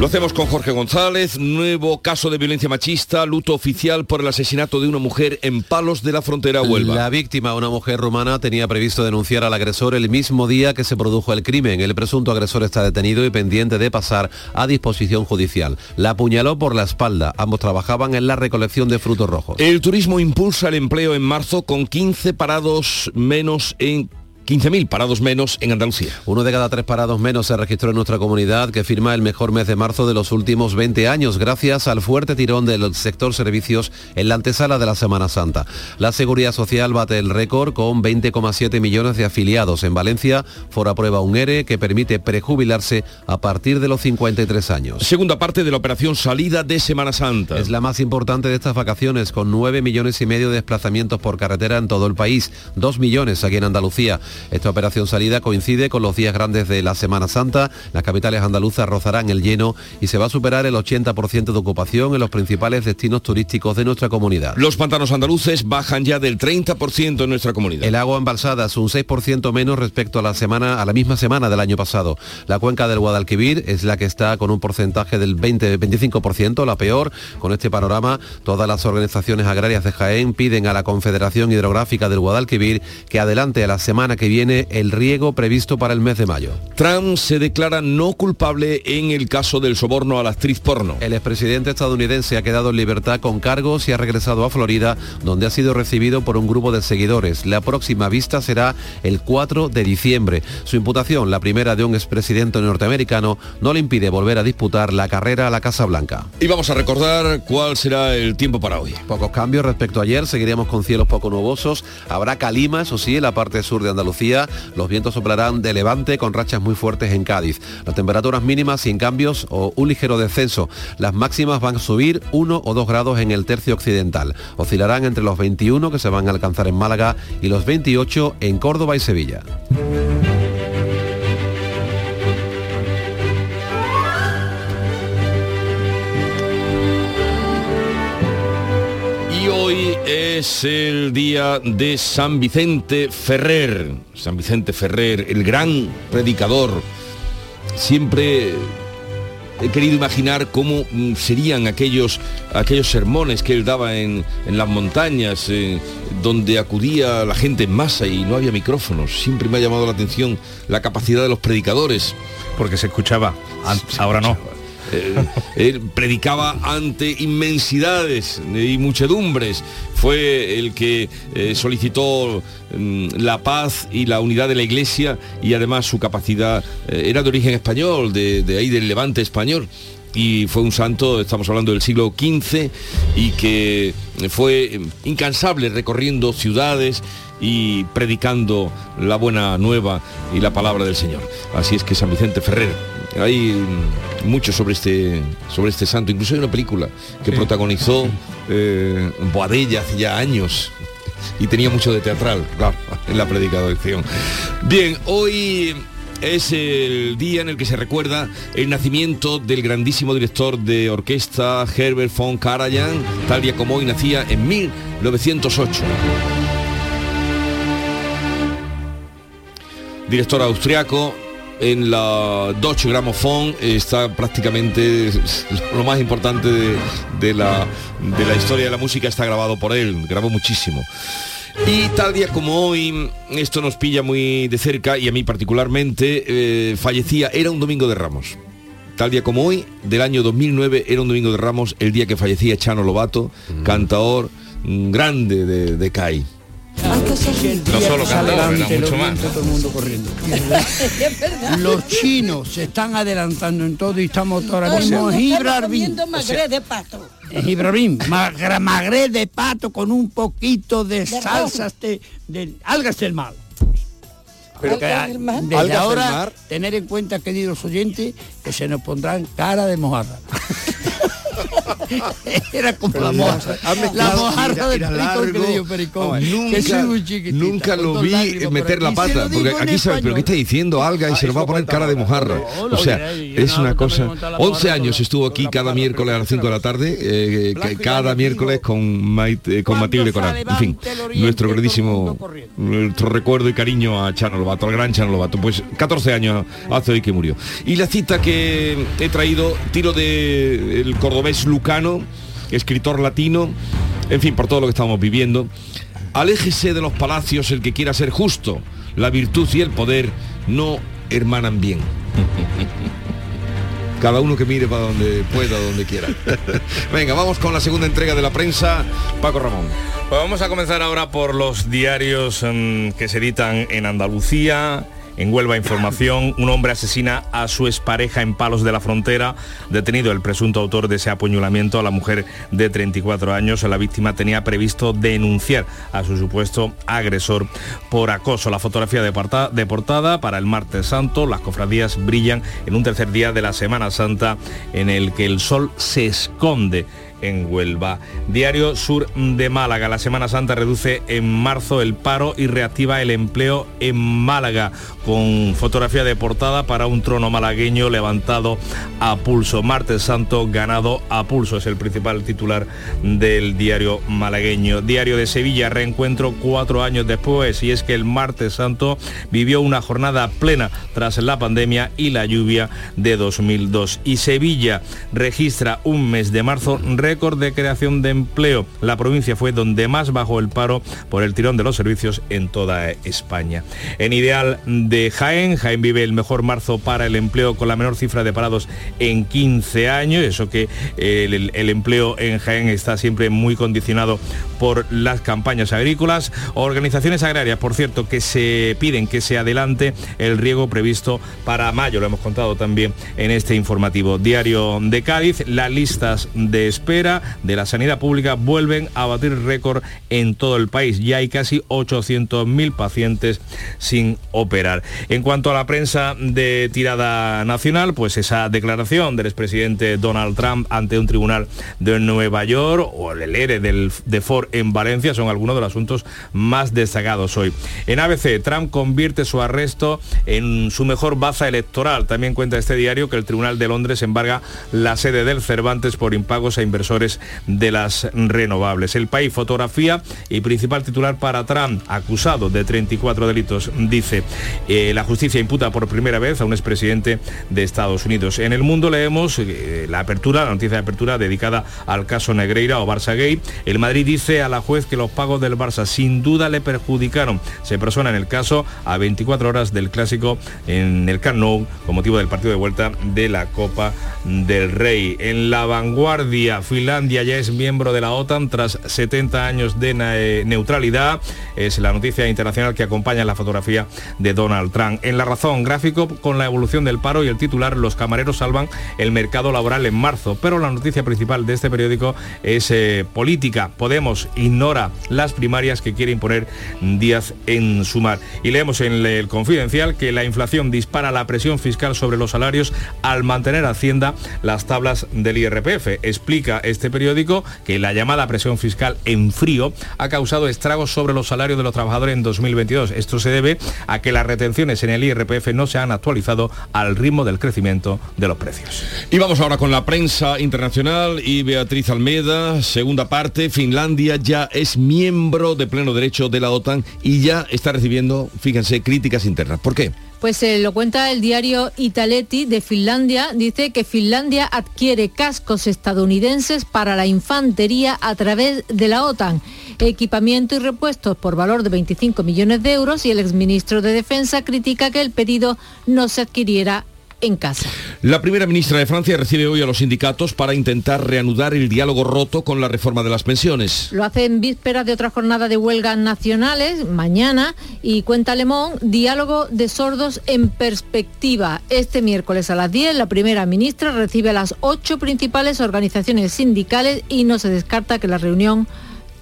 Lo hacemos con Jorge González, nuevo caso de violencia machista, luto oficial por el asesinato de una mujer en Palos de la Frontera Huelva. La víctima, una mujer rumana, tenía previsto denunciar al agresor el mismo día que se produjo el crimen. El presunto agresor está detenido y pendiente de pasar a disposición judicial. La apuñaló por la espalda. Ambos trabajaban en la recolección de frutos rojos. El turismo impulsa el empleo en marzo con 15 parados menos en 15.000 parados menos en Andalucía. Uno de cada tres parados menos se registró en nuestra comunidad, que firma el mejor mes de marzo de los últimos 20 años, gracias al fuerte tirón del sector servicios en la antesala de la Semana Santa. La Seguridad Social bate el récord con 20,7 millones de afiliados. En Valencia, fora prueba un ERE que permite prejubilarse a partir de los 53 años. Segunda parte de la operación salida de Semana Santa. Es la más importante de estas vacaciones, con 9 millones y medio de desplazamientos por carretera en todo el país, 2 millones aquí en Andalucía. Esta operación salida coincide con los días grandes de la Semana Santa. Las capitales andaluzas rozarán el lleno y se va a superar el 80% de ocupación en los principales destinos turísticos de nuestra comunidad. Los pantanos andaluces bajan ya del 30% en nuestra comunidad. El agua embalsada es un 6% menos respecto a la semana a la misma semana del año pasado. La cuenca del Guadalquivir es la que está con un porcentaje del 20-25%, la peor. Con este panorama, todas las organizaciones agrarias de Jaén piden a la Confederación Hidrográfica del Guadalquivir que adelante a la semana que viene el riego previsto para el mes de mayo. Trump se declara no culpable en el caso del soborno a la actriz porno. El expresidente estadounidense ha quedado en libertad con cargos y ha regresado a Florida, donde ha sido recibido por un grupo de seguidores. La próxima vista será el 4 de diciembre. Su imputación, la primera de un expresidente norteamericano, no le impide volver a disputar la carrera a la Casa Blanca. Y vamos a recordar cuál será el tiempo para hoy. Pocos cambios respecto a ayer, seguiremos con cielos poco nubosos. Habrá calima, eso sí, en la parte sur de Andalucía. Los vientos soplarán de levante con rachas muy fuertes en Cádiz. Las temperaturas mínimas sin cambios o un ligero descenso. Las máximas van a subir 1 o 2 grados en el tercio occidental. Oscilarán entre los 21 que se van a alcanzar en Málaga y los 28 en Córdoba y Sevilla. Es el día de San Vicente Ferrer. San Vicente Ferrer, el gran predicador. Siempre he querido imaginar cómo mm, serían aquellos, aquellos sermones que él daba en, en las montañas, eh, donde acudía la gente en masa y no había micrófonos. Siempre me ha llamado la atención la capacidad de los predicadores. Porque se escuchaba, ahora no. Eh, él predicaba ante inmensidades y muchedumbres. Fue el que eh, solicitó mm, la paz y la unidad de la iglesia y además su capacidad eh, era de origen español, de, ahí del levante español y fue un santo, estamos hablando del siglo XV, y que fue incansable recorriendo ciudades y predicando la buena nueva y la palabra del Señor. Así es que San Vicente Ferrer, hay mucho sobre este, sobre este santo. Incluso hay una película que protagonizó eh, Boadella hace ya años y tenía mucho de teatral, claro, en la predicación. Bien, hoy es el día en el que se recuerda el nacimiento del grandísimo director de orquesta Herbert von Karajan, tal día como hoy nacía en 1908. Director austriaco, en la Deutsche Grammophon está prácticamente lo más importante de, de la, de la historia de la música está grabado por él, grabó muchísimo. Y tal día como hoy, esto nos pilla muy de cerca y a mí particularmente, eh, fallecía, era un domingo de Ramos. Tal día como hoy, del año 2009, era un domingo de Ramos, el día que fallecía Chano Lobato, cantaor mm, grande de, de CAI. No solo mucho más. Todo el mundo corriendo. Los chinos se están adelantando en todo y estamos ahora mismo en Gibraltar. de pato. En Gibraltar, magre de pato con un poquito de, salsas de, de algas del mar. Pero que desde ¿Algas del ahora mar? tener en cuenta, queridos oyentes, que se nos pondrán cara de mojarra. Era como Pero la la mojarra del pericón que le dio pericón. Nunca- Nunca lo vi meter la pata, porque aquí sabe, pero ¿qué está diciendo alga y se lo va a poner cara de mojarra? O sea, es una cosa... 11 años estuvo aquí cada miércoles a las 5 de la tarde, eh, cada miércoles con, Maite- con Matilde Coral. En fin, nuestro queridísimo, nuestro recuerdo y cariño a Chano Lobato, al gran Chano Lobato. Pues 14 años hace hoy que murió. Y la cita que he traído, tiro de el cordobés Escritor latino, en fin, por todo lo que estamos viviendo. Aléjese de los palacios el que quiera ser justo. La virtud y el poder no hermanan bien. Cada uno que mire para donde pueda, donde quiera. Venga, vamos con la segunda entrega de la prensa. Paco Ramón. Pues vamos a comenzar ahora por los diarios mm, que se editan en Andalucía. En Huelva Información, un hombre asesina a su expareja en Palos de la Frontera. Detenido el presunto autor de ese apuñalamiento a la mujer de 34 años. La víctima tenía previsto denunciar a su supuesto agresor por acoso. La fotografía de porta- de portada para el martes santo. Las cofradías brillan en un tercer día de la Semana Santa en el que el sol se esconde en Huelva. Diario Sur de Málaga. La Semana Santa reduce en marzo el paro y reactiva el empleo en Málaga con fotografía de portada para un trono malagueño levantado a pulso. Martes Santo ganado a pulso es el principal titular del diario malagueño. Diario de Sevilla, reencuentro cuatro años después y es que el Martes Santo vivió una jornada plena tras la pandemia y la lluvia de 2002. Y Sevilla registra un mes de marzo récord de creación de empleo. La provincia fue donde más bajó el paro por el tirón de los servicios en toda España. En ideal de Jaén, Jaén vive el mejor marzo para el empleo con la menor cifra de parados en 15 años. Eso que el, el- empleo en Jaén está siempre muy condicionado por las campañas agrícolas. Organizaciones agrarias, por cierto, que se piden que se adelante el riego previsto para mayo. Lo hemos contado también en este informativo. Diario de Cádiz, las listas de espera de la sanidad pública vuelven a batir récord en todo el país. Ya hay casi 800.000 pacientes sin operar. En cuanto a la prensa de tirada nacional, pues esa declaración del expresidente Donald Trump ante un tribunal de Nueva York o el ERE del, de Ford en Valencia son algunos de los asuntos más destacados hoy. En ABC, Trump convierte su arresto en su mejor baza electoral. También cuenta este diario que el Tribunal de Londres embarga la sede del Cervantes por impagos a inversores de las renovables. El país fotografía y principal titular para Trump, acusado de 34 delitos, dice, eh, la justicia imputa por primera vez a un expresidente de Estados Unidos. En el mundo leemos eh, la apertura, la noticia de apertura dedicada al caso Negreira o Barça Gay. El Madrid dice a la juez que los pagos del Barça sin duda le perjudicaron. Se persona en el caso a 24 horas del clásico en el Camp con motivo del partido de vuelta de la Copa del Rey. En la vanguardia, Finlandia ya es miembro de la OTAN tras 70 años de eh, neutralidad. Es la noticia internacional que acompaña la fotografía de Donald Trump. En la razón, gráfico con la evolución del paro y el titular, los camareros salvan el mercado laboral en marzo. Pero la noticia principal de este periódico es eh, política. Podemos ignora las primarias que quiere imponer Díaz en Sumar. Y leemos en el confidencial que la inflación dispara la presión fiscal sobre los salarios al mantener Hacienda las tablas del IRPF. Explica este periódico que la llamada presión fiscal en frío ha causado estragos sobre los salarios de los trabajadores en 2022. Esto se debe a que las retenciones en el IRPF no se han actualizado al ritmo del crecimiento de los precios. Y vamos ahora con la prensa internacional y Beatriz Almeda, segunda parte, Finlandia ya es miembro de pleno derecho de la OTAN y ya está recibiendo, fíjense, críticas internas. ¿Por qué? Pues eh, lo cuenta el diario Italetti de Finlandia. Dice que Finlandia adquiere cascos estadounidenses para la infantería a través de la OTAN, equipamiento y repuestos por valor de 25 millones de euros y el exministro de Defensa critica que el pedido no se adquiriera en casa. La primera ministra de Francia recibe hoy a los sindicatos para intentar reanudar el diálogo roto con la reforma de las pensiones. Lo hace en vísperas de otra jornada de huelgas nacionales, mañana, y cuenta Lemón, diálogo de sordos en perspectiva. Este miércoles a las 10, la primera ministra recibe a las ocho principales organizaciones sindicales y no se descarta que la reunión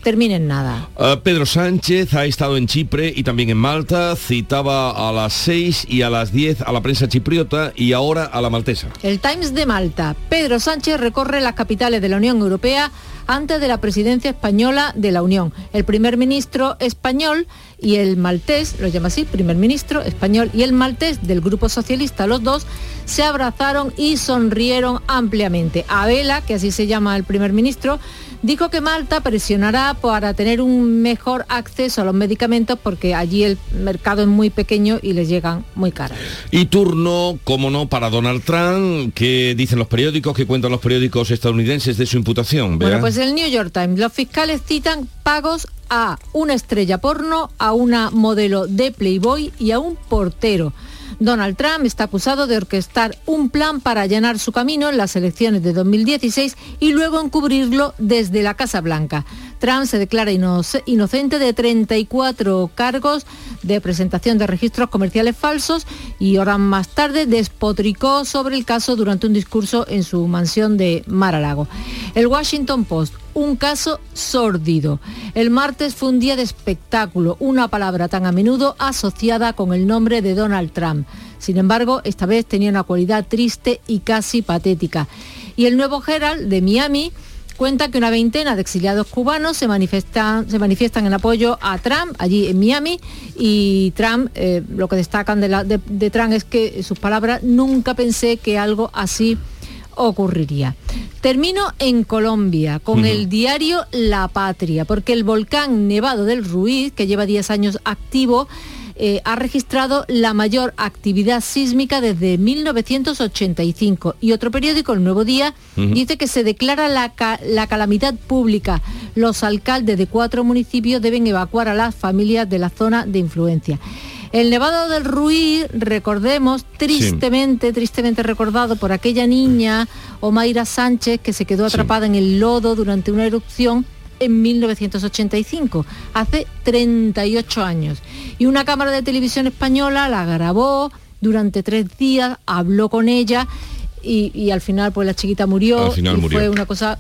termine en nada. Uh, Pedro Sánchez ha estado en Chipre y también en Malta, citaba a las 6 y a las 10 a la prensa chipriota y ahora a la maltesa. El Times de Malta. Pedro Sánchez recorre las capitales de la Unión Europea antes de la presidencia española de la Unión. El primer ministro español y el maltés, lo llama así, primer ministro español y el maltés del Grupo Socialista, los dos, se abrazaron y sonrieron ampliamente. Abela, que así se llama el primer ministro, dijo que Malta presionará para tener un mejor acceso a los medicamentos porque allí el mercado es muy pequeño y les llegan muy caros. Y turno, como no, para Donald Trump, que dicen los periódicos, que cuentan los periódicos estadounidenses de su imputación. Bueno, pues el New York Times, los fiscales citan pagos a una estrella porno, a una modelo de Playboy y a un portero. Donald Trump está acusado de orquestar un plan para allanar su camino en las elecciones de 2016 y luego encubrirlo desde la Casa Blanca. Trump se declara inocente de 34 cargos de presentación de registros comerciales falsos y horas más tarde despotricó sobre el caso durante un discurso en su mansión de Mar-a-Lago. El Washington Post un caso sórdido. El martes fue un día de espectáculo, una palabra tan a menudo asociada con el nombre de Donald Trump. Sin embargo, esta vez tenía una cualidad triste y casi patética. Y el nuevo Herald de Miami cuenta que una veintena de exiliados cubanos se manifiestan, se manifiestan en apoyo a Trump allí en Miami y Trump, eh, lo que destacan de, de Trump es que sus palabras, nunca pensé que algo así ocurriría. Termino en Colombia con el diario La Patria, porque el volcán Nevado del Ruiz, que lleva 10 años activo, eh, ha registrado la mayor actividad sísmica desde 1985. Y otro periódico, El Nuevo Día, dice que se declara la, la calamidad pública. Los alcaldes de cuatro municipios deben evacuar a las familias de la zona de influencia. El Nevado del Ruiz, recordemos, tristemente, tristemente recordado por aquella niña, Omaira Sánchez, que se quedó atrapada en el lodo durante una erupción en 1985, hace 38 años. Y una cámara de televisión española la grabó durante tres días, habló con ella y, al final pues la chiquita murió y fue una cosa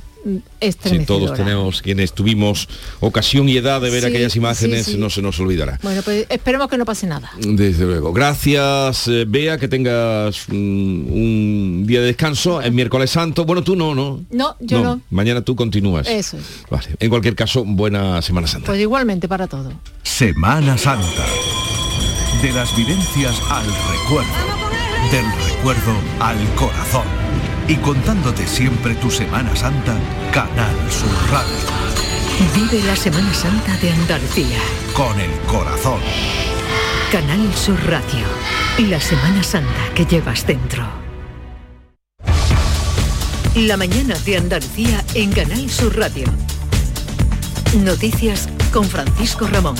Sí, todos tenemos, quienes tuvimos ocasión y edad de ver aquellas imágenes, no se nos olvidará. Bueno, pues esperemos que no pase nada. Desde luego. Gracias, eh, Bea, que tengas un día de descanso, el miércoles santo. Bueno, tú no, ¿no? No, yo no. Mañana tú continúas. Eso. Vale. En cualquier caso, buena Semana Santa. Pues igualmente para todo. Semana Santa. De las vivencias al recuerdo. Del recuerdo al corazón y contándote siempre tu Semana Santa, Canal Sur Radio. Vive la Semana Santa de Andalucía. Con el corazón. Canal Sur Radio. La Semana Santa que llevas dentro. La mañana de Andalucía en Canal Sur Radio. Noticias con Francisco Ramón.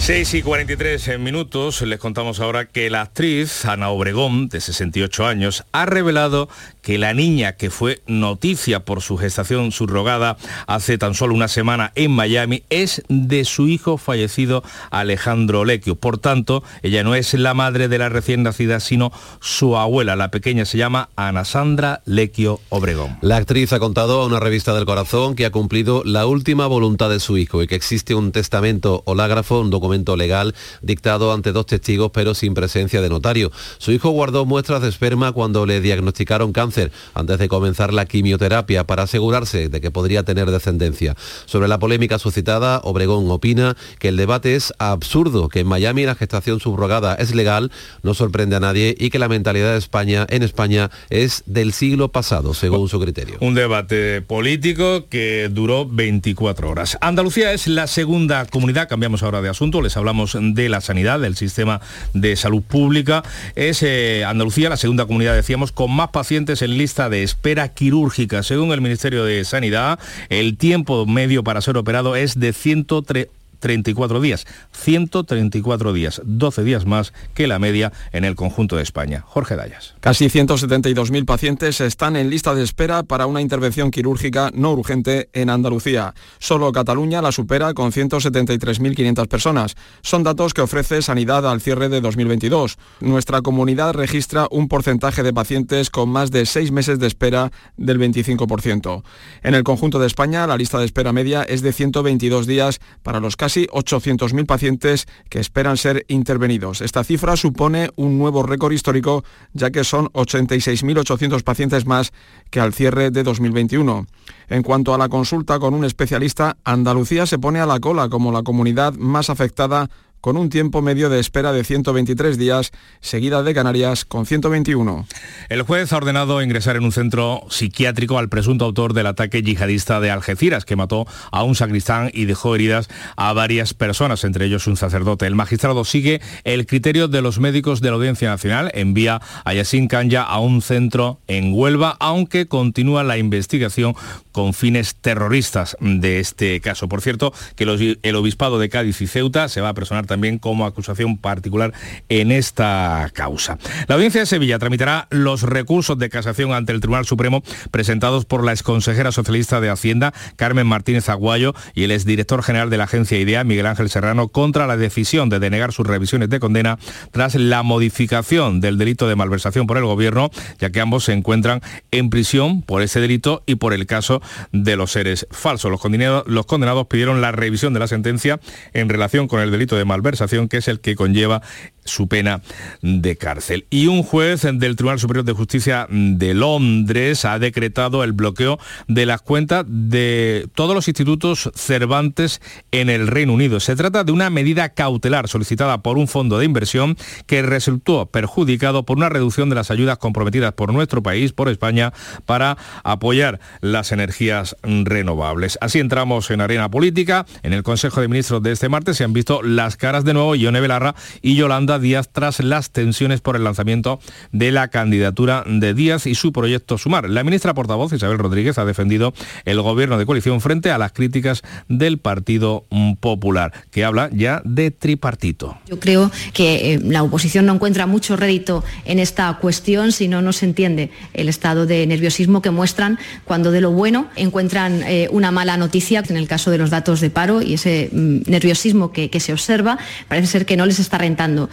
6 y 43 minutos, les contamos ahora que la actriz Ana Obregón, de 68 años, ha revelado que la niña que fue noticia por su gestación subrogada hace tan solo una semana en Miami es de su hijo fallecido Alejandro Lequio. Por tanto, ella no es la madre de la recién nacida, sino su abuela. La pequeña se llama Ana Sandra Lequio Obregón. La actriz ha contado a una revista del corazón que ha cumplido la última voluntad de su hijo y que existe un testamento holágrafo, un documento legal dictado ante dos testigos pero sin presencia de notario. Su hijo guardó muestras de esperma cuando le diagnosticaron cáncer antes de comenzar la quimioterapia para asegurarse de que podría tener descendencia. Sobre la polémica suscitada, Obregón opina que el debate es absurdo, que en Miami la gestación subrogada es legal, no sorprende a nadie y que la mentalidad de España en España es del siglo pasado, según su criterio. Un debate político que duró 24 horas. Andalucía es la segunda comunidad, cambiamos ahora de asunto, les hablamos de la sanidad, del sistema de salud pública. Es eh, Andalucía la segunda comunidad, decíamos, con más pacientes en lista de espera quirúrgica. Según el Ministerio de Sanidad, el tiempo medio para ser operado es de 103 34 días. 134 días, 12 días más que la media en el conjunto de España. Jorge Dayas. Casi 172.000 pacientes están en lista de espera para una intervención quirúrgica no urgente en Andalucía. Solo Cataluña la supera con 173.500 personas. Son datos que ofrece Sanidad al cierre de 2022. Nuestra comunidad registra un porcentaje de pacientes con más de seis meses de espera del 25%. En el conjunto de España, la lista de espera media es de 122 días para los casos casi 800.000 pacientes que esperan ser intervenidos. Esta cifra supone un nuevo récord histórico, ya que son 86.800 pacientes más que al cierre de 2021. En cuanto a la consulta con un especialista, Andalucía se pone a la cola como la comunidad más afectada con un tiempo medio de espera de 123 días, seguida de Canarias con 121. El juez ha ordenado ingresar en un centro psiquiátrico al presunto autor del ataque yihadista de Algeciras, que mató a un sacristán y dejó heridas a varias personas, entre ellos un sacerdote. El magistrado sigue el criterio de los médicos de la Audiencia Nacional, envía a Yassin Kanya a un centro en Huelva, aunque continúa la investigación con fines terroristas de este caso. Por cierto, que el obispado de Cádiz y Ceuta se va a personar también como acusación particular en esta causa. La audiencia de Sevilla tramitará los recursos de casación ante el Tribunal Supremo presentados por la exconsejera socialista de Hacienda, Carmen Martínez Aguayo, y el exdirector general de la agencia IDEA, Miguel Ángel Serrano, contra la decisión de denegar sus revisiones de condena tras la modificación del delito de malversación por el gobierno, ya que ambos se encuentran en prisión por ese delito y por el caso de los seres falsos. Los condenados, los condenados pidieron la revisión de la sentencia en relación con el delito de malversación malversación, que es el que conlleva su pena de cárcel. Y un juez del Tribunal Superior de Justicia de Londres ha decretado el bloqueo de las cuentas de todos los institutos Cervantes en el Reino Unido. Se trata de una medida cautelar solicitada por un fondo de inversión que resultó perjudicado por una reducción de las ayudas comprometidas por nuestro país, por España, para apoyar las energías renovables. Así entramos en arena política. En el Consejo de Ministros de este martes se han visto las caras de nuevo Ione Belarra y Yolanda Díaz tras las tensiones por el lanzamiento de la candidatura de Díaz y su proyecto Sumar. La ministra portavoz Isabel Rodríguez ha defendido el gobierno de coalición frente a las críticas del Partido Popular, que habla ya de tripartito. Yo creo que eh, la oposición no encuentra mucho rédito en esta cuestión si no nos entiende el estado de nerviosismo que muestran cuando de lo bueno encuentran eh, una mala noticia en el caso de los datos de paro y ese mm, nerviosismo que se observa parece ser que no les está rentando.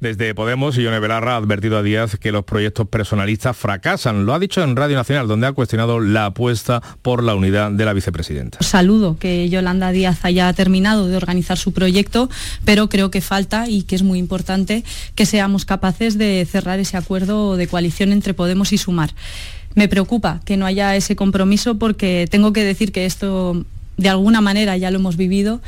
Desde Podemos, Ione Belarra ha advertido a Díaz que los proyectos personalistas fracasan. Lo ha dicho en Radio Nacional, donde ha cuestionado la apuesta por la unidad de la vicepresidenta. Saludo que Yolanda Díaz haya terminado de organizar su proyecto, pero creo que falta y que es muy importante que seamos capaces de cerrar ese acuerdo de coalición entre Podemos y Sumar. Me preocupa que no haya ese compromiso porque tengo que decir que esto de alguna manera ya lo hemos vivido.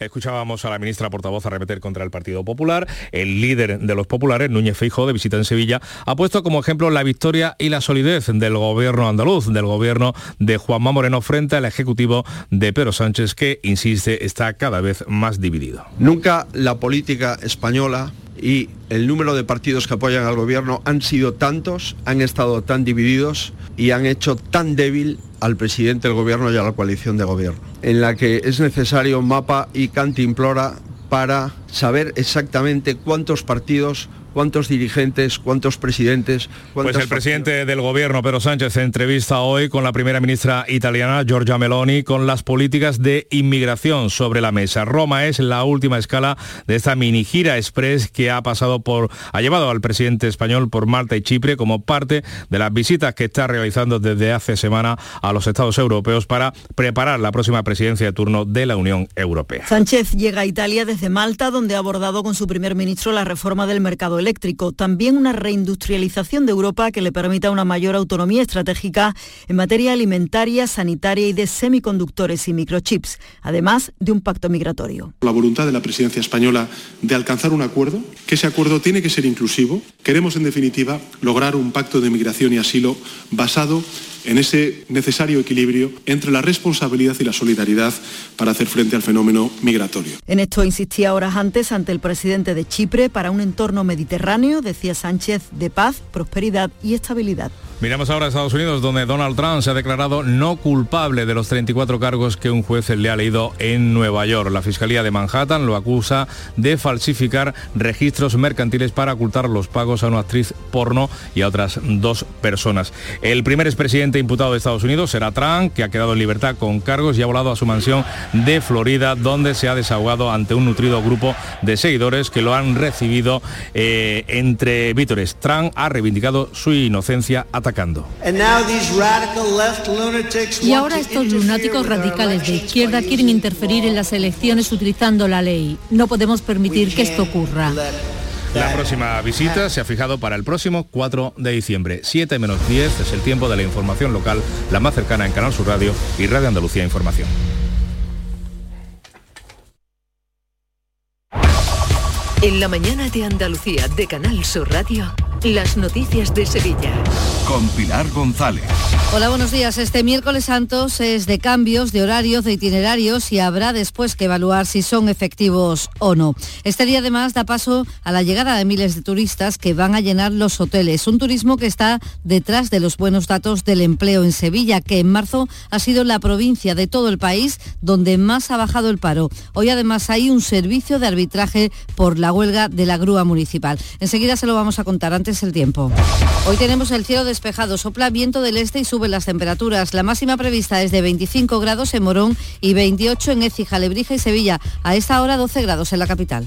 Escuchábamos a la ministra portavoz arremeter contra el Partido Popular. El líder de los populares, Núñez Feijóo, de visita en Sevilla, ha puesto como ejemplo la victoria y la solidez del gobierno andaluz, del gobierno de Juanma Moreno frente al ejecutivo de Pedro Sánchez, que, insiste, está cada vez más dividido. Nunca la política española y el número de partidos que apoyan al gobierno han sido tantos, han estado tan divididos y han hecho tan débil al presidente del gobierno y a la coalición de gobierno, en la que es necesario mapa y cantimplora para saber exactamente cuántos partidos ¿Cuántos dirigentes, cuántos presidentes? Pues el presidente del gobierno, Pedro Sánchez, entrevista hoy con la primera ministra italiana, Giorgia Meloni, con las políticas de inmigración sobre la mesa. Roma es la última escala de esta mini gira express que ha pasado por, ha llevado al presidente español por Malta y Chipre como parte de las visitas que está realizando desde hace semana a los Estados europeos para preparar la próxima presidencia de turno de la Unión Europea. Sánchez llega a Italia desde Malta, donde donde ha abordado con su primer ministro la reforma del mercado eléctrico. También una reindustrialización de Europa que le permita una mayor autonomía estratégica en materia alimentaria, sanitaria y de semiconductores y microchips, además de un pacto migratorio. La voluntad de la presidencia española de alcanzar un acuerdo, que ese acuerdo tiene que ser inclusivo. Queremos, en definitiva, lograr un pacto de migración y asilo basado en ese necesario equilibrio entre la responsabilidad y la solidaridad para hacer frente al fenómeno migratorio. En esto insistía horas antes ante el presidente de Chipre para un entorno mediterráneo, decía Sánchez, de paz, prosperidad y estabilidad. Miramos ahora a Estados Unidos, donde Donald Trump se ha declarado no culpable de los 34 cargos que un juez le ha leído en Nueva York. La Fiscalía de Manhattan lo acusa de falsificar registros mercantiles para ocultar los pagos a una actriz porno y a otras dos personas. El primer expresidente imputado de Estados Unidos será Trump, que ha quedado en libertad con cargos y ha volado a su mansión de Florida, donde se ha desahogado ante un nutrido grupo de seguidores que lo han recibido eh, entre vítores. Trump ha reivindicado su inocencia atacando. Y ahora estos lunáticos radicales de izquierda quieren interferir en las elecciones utilizando la ley. No podemos permitir que esto ocurra. La próxima visita se ha fijado para el próximo 4 de diciembre. 7 menos 10 es el tiempo de la información local, la más cercana en Canal Sur Radio y Radio Andalucía Información. En la mañana de Andalucía de Canal Sur Radio. Las noticias de Sevilla. Con Pilar González. Hola, buenos días. Este miércoles santos es de cambios de horarios, de itinerarios y habrá después que evaluar si son efectivos o no. Este día además da paso a la llegada de miles de turistas que van a llenar los hoteles. Un turismo que está detrás de los buenos datos del empleo en Sevilla, que en marzo ha sido la provincia de todo el país donde más ha bajado el paro. Hoy además hay un servicio de arbitraje por la huelga de la grúa municipal. Enseguida se lo vamos a contar antes el tiempo. Hoy tenemos el cielo despejado, sopla viento del este y suben las temperaturas. La máxima prevista es de 25 grados en Morón y 28 en Écija, Lebrija y Sevilla. A esta hora 12 grados en la capital.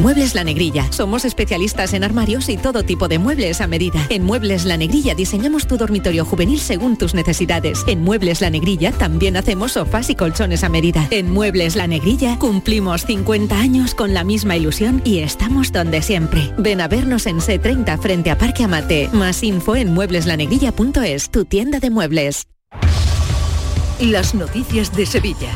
Muebles La Negrilla. Somos especialistas en armarios y todo tipo de muebles a medida. En Muebles La Negrilla diseñamos tu dormitorio juvenil según tus necesidades. En Muebles La Negrilla también hacemos sofás y colchones a medida. En Muebles La Negrilla cumplimos 50 años con la misma ilusión y estamos donde siempre. Ven a vernos en C30 frente a Parque Amate. Más info en muebleslanegrilla.es, tu tienda de muebles. Las noticias de Sevilla.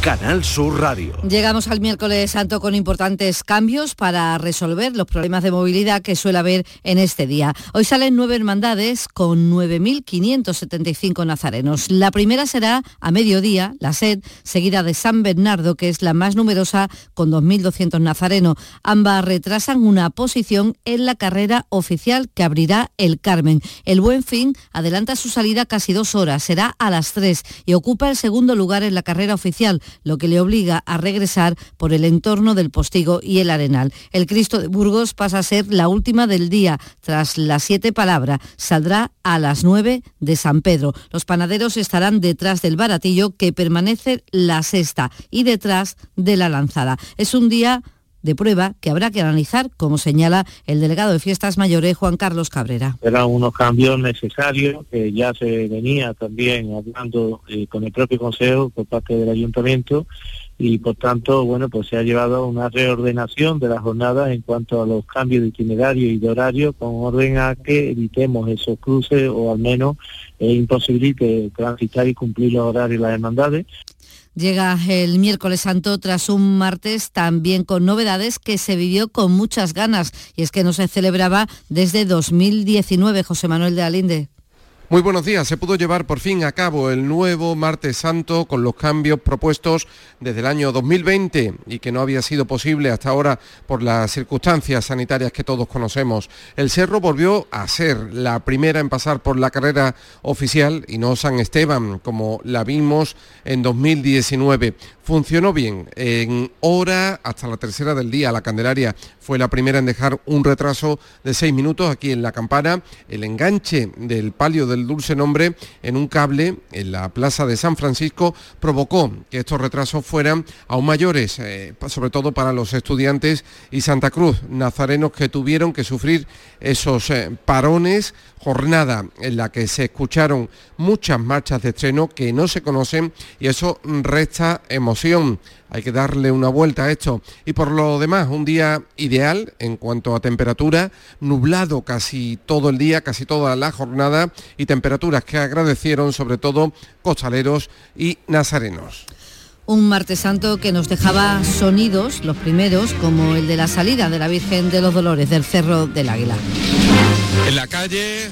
Canal Sur Radio. Llegamos al miércoles santo con importantes cambios para resolver los problemas de movilidad que suele haber en este día. Hoy salen nueve hermandades con 9.575 nazarenos. La primera será a mediodía, la SED, seguida de San Bernardo, que es la más numerosa con 2.200 nazarenos. Ambas retrasan una posición en la carrera oficial que abrirá el Carmen. El Buen Fin adelanta su salida casi dos horas, será a las tres y ocupa el segundo lugar en la carrera oficial lo que le obliga a regresar por el entorno del Postigo y el Arenal. El Cristo de Burgos pasa a ser la última del día. Tras las siete palabras, saldrá a las nueve de San Pedro. Los panaderos estarán detrás del baratillo que permanece la sexta y detrás de la lanzada. Es un día de prueba que habrá que analizar, como señala el delegado de Fiestas Mayores, Juan Carlos Cabrera. Eran unos cambios necesarios que ya se venía también hablando eh, con el propio Consejo por parte del Ayuntamiento y por tanto, bueno, pues se ha llevado a una reordenación de las jornadas en cuanto a los cambios de itinerario y de horario con orden a que evitemos esos cruces o al menos imposibilite transitar y cumplir los horarios y las hermandades. Llega el miércoles santo tras un martes también con novedades que se vivió con muchas ganas y es que no se celebraba desde 2019, José Manuel de Alinde. Muy buenos días. Se pudo llevar por fin a cabo el nuevo martes santo con los cambios propuestos desde el año 2020 y que no había sido posible hasta ahora por las circunstancias sanitarias que todos conocemos. El Cerro volvió a ser la primera en pasar por la carrera oficial y no San Esteban como la vimos en 2019. Funcionó bien. En hora hasta la tercera del día la Candelaria fue la primera en dejar un retraso de seis minutos aquí en la campana. El enganche del palio del dulce nombre en un cable en la plaza de San Francisco provocó que estos retrasos fueran aún mayores, eh, sobre todo para los estudiantes y Santa Cruz, nazarenos que tuvieron que sufrir esos eh, parones, jornada en la que se escucharon muchas marchas de estreno que no se conocen y eso resta emoción hay que darle una vuelta a esto. Y por lo demás, un día ideal en cuanto a temperatura, nublado casi todo el día, casi toda la jornada y temperaturas que agradecieron sobre todo costaleros y nazarenos. Un martes santo que nos dejaba sonidos, los primeros, como el de la salida de la Virgen de los Dolores del Cerro del Águila. En la calle,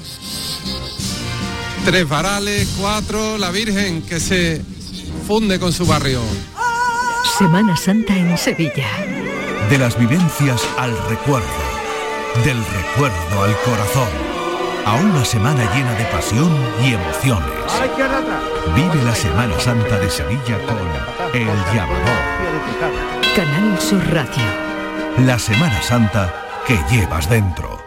tres varales, cuatro, la Virgen que se funde con su barrio. Semana Santa en Sevilla. De las vivencias al recuerdo, del recuerdo al corazón, a una semana llena de pasión y emociones. Vive la Semana Santa de Sevilla con El Llamador. Canal Sur Radio. La Semana Santa que llevas dentro.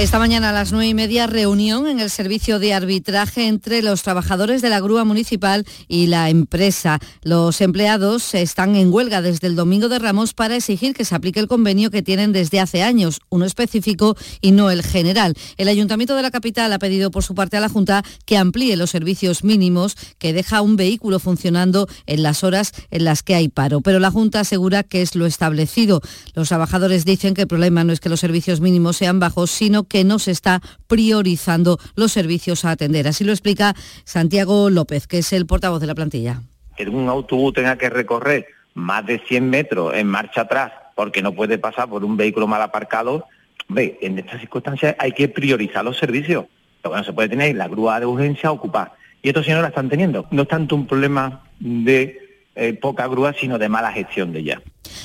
Esta mañana a las nueve y media reunión en el servicio de arbitraje entre los trabajadores de la grúa municipal y la empresa. Los empleados están en huelga desde el domingo de Ramos para exigir que se aplique el convenio que tienen desde hace años, uno específico y no el general. El ayuntamiento de la capital ha pedido por su parte a la Junta que amplíe los servicios mínimos que deja un vehículo funcionando en las horas en las que hay paro. Pero la Junta asegura que es lo establecido. Los trabajadores dicen que el problema no es que los servicios mínimos sean bajos, sino que no se está priorizando los servicios a atender. Así lo explica Santiago López, que es el portavoz de la plantilla. Que un autobús tenga que recorrer más de 100 metros en marcha atrás porque no puede pasar por un vehículo mal aparcado, ve, en estas circunstancias hay que priorizar los servicios. Lo que no se puede tener la grúa de urgencia ocupada. Y estos señores la están teniendo. No es tanto un problema de eh, poca grúa, sino de mala gestión de ella.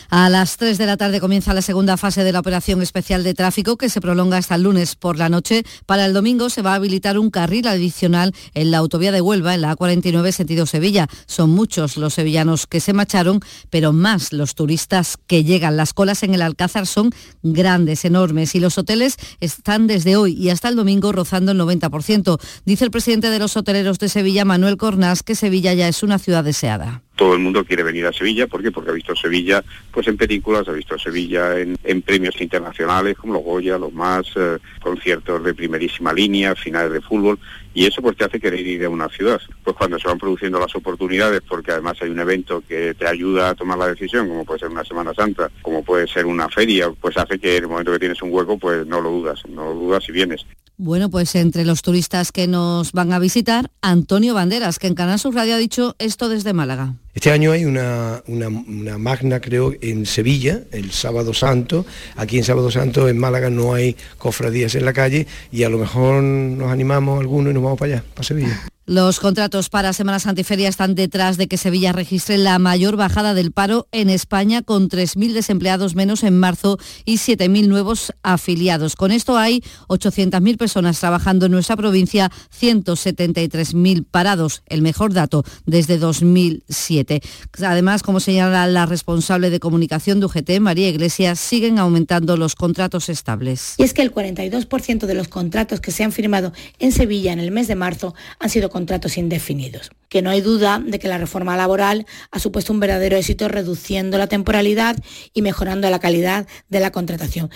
A las 3 de la tarde comienza la segunda fase de la operación especial de tráfico que se prolonga hasta el lunes por la noche. Para el domingo se va a habilitar un carril adicional en la autovía de Huelva, en la A49 sentido Sevilla. Son muchos los sevillanos que se marcharon, pero más los turistas que llegan. Las colas en el Alcázar son grandes, enormes y los hoteles están desde hoy y hasta el domingo rozando el 90%. Dice el presidente de los hoteleros de Sevilla, Manuel Cornás, que Sevilla ya es una ciudad deseada todo el mundo quiere venir a Sevilla, ¿por qué? Porque ha visto Sevilla pues en películas, ha visto Sevilla en, premios internacionales como los Goya, los más, eh, conciertos de primerísima línea, finales de fútbol, y eso pues te hace querer ir a una ciudad. Pues cuando se van produciendo las oportunidades, porque además hay un evento que te ayuda a tomar la decisión, como puede ser una Semana Santa, como puede ser una feria, pues hace que en el momento que tienes un hueco, pues no lo dudas, no lo dudas si vienes. Bueno, pues entre los turistas que nos van a visitar, Antonio Banderas, que en Canal Sur Radio ha dicho esto desde Málaga. Este año hay una, una, magna, creo, en Sevilla, el Sábado Santo. Aquí en Sábado Santo, en Málaga, no hay cofradías en la calle y a lo mejor nos animamos algunos y nos vamos para allá, para Sevilla. Los contratos para Semana Santa están detrás de que Sevilla registre la mayor bajada del paro en España con 3.000 desempleados menos en marzo y 7.000 nuevos afiliados. Con esto hay 800.000 personas trabajando en nuestra provincia, 173.000 parados, el mejor dato desde 2007. Además, como señala la responsable de comunicación de UGT, María Iglesias, siguen aumentando los contratos estables. Y es que el 42% de los contratos que se han firmado en Sevilla en el mes de marzo han sido contratos indefinidos. Que no hay duda de que la reforma laboral ha supuesto un verdadero éxito reduciendo la temporalidad y mejorando la calidad de la contratación.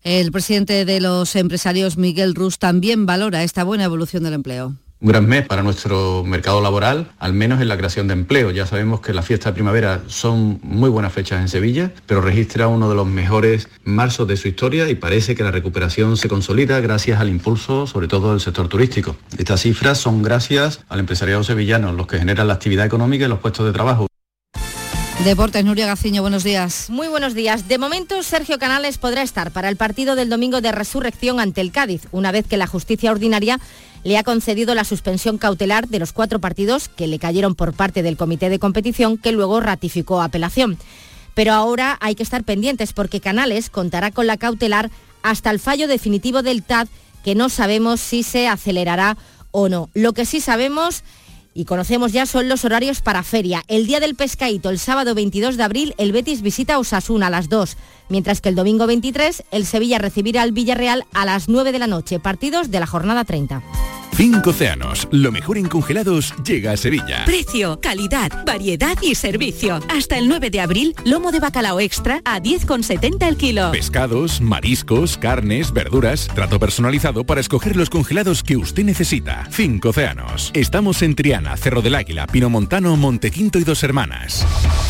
El presidente de los empresarios, Miguel Rus, también valora esta buena evolución del empleo un gran mes para nuestro mercado laboral, al menos en la creación de empleo. Ya sabemos que las fiestas de primavera son muy buenas fechas en Sevilla, pero registra uno de los mejores marzos de su historia y parece que la recuperación se consolida gracias al impulso, sobre todo del sector turístico. Estas cifras son gracias al empresariado sevillano, los que generan la actividad económica y los puestos de trabajo. Deportes, Nuria Gaciño, buenos días. Muy buenos días. De momento, Sergio Canales podrá estar para el partido del domingo de resurrección ante el Cádiz, una vez que la justicia ordinaria le ha concedido la suspensión cautelar de los cuatro partidos que le cayeron por parte del comité de competición que luego ratificó apelación. Pero ahora hay que estar pendientes porque Canales contará con la cautelar hasta el fallo definitivo del TAD que no sabemos si se acelerará o no. Lo que sí sabemos y conocemos ya son los horarios para feria. El día del pescadito, el sábado 22 de abril, el Betis visita Osasuna a las 2, mientras que el domingo 23 el Sevilla recibirá al Villarreal a las 9 de la noche, partidos de la jornada 30. Cinco océanos, lo mejor en congelados llega a Sevilla. Precio, calidad, variedad y servicio. Hasta el 9 de abril, lomo de bacalao extra a 10,70 el kilo. Pescados, mariscos, carnes, verduras, trato personalizado para escoger los congelados que usted necesita. Cinco océanos. Estamos en Triana, Cerro del Águila, Pino Montano, Montequinto y Dos Hermanas.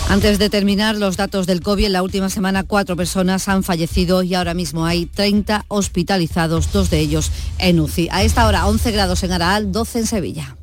Antes de terminar los datos del COVID, en la última semana cuatro personas han fallecido y ahora mismo hay 30 hospitalizados, dos de ellos en UCI. A esta hora 11 grados en Araal, 12 en Sevilla.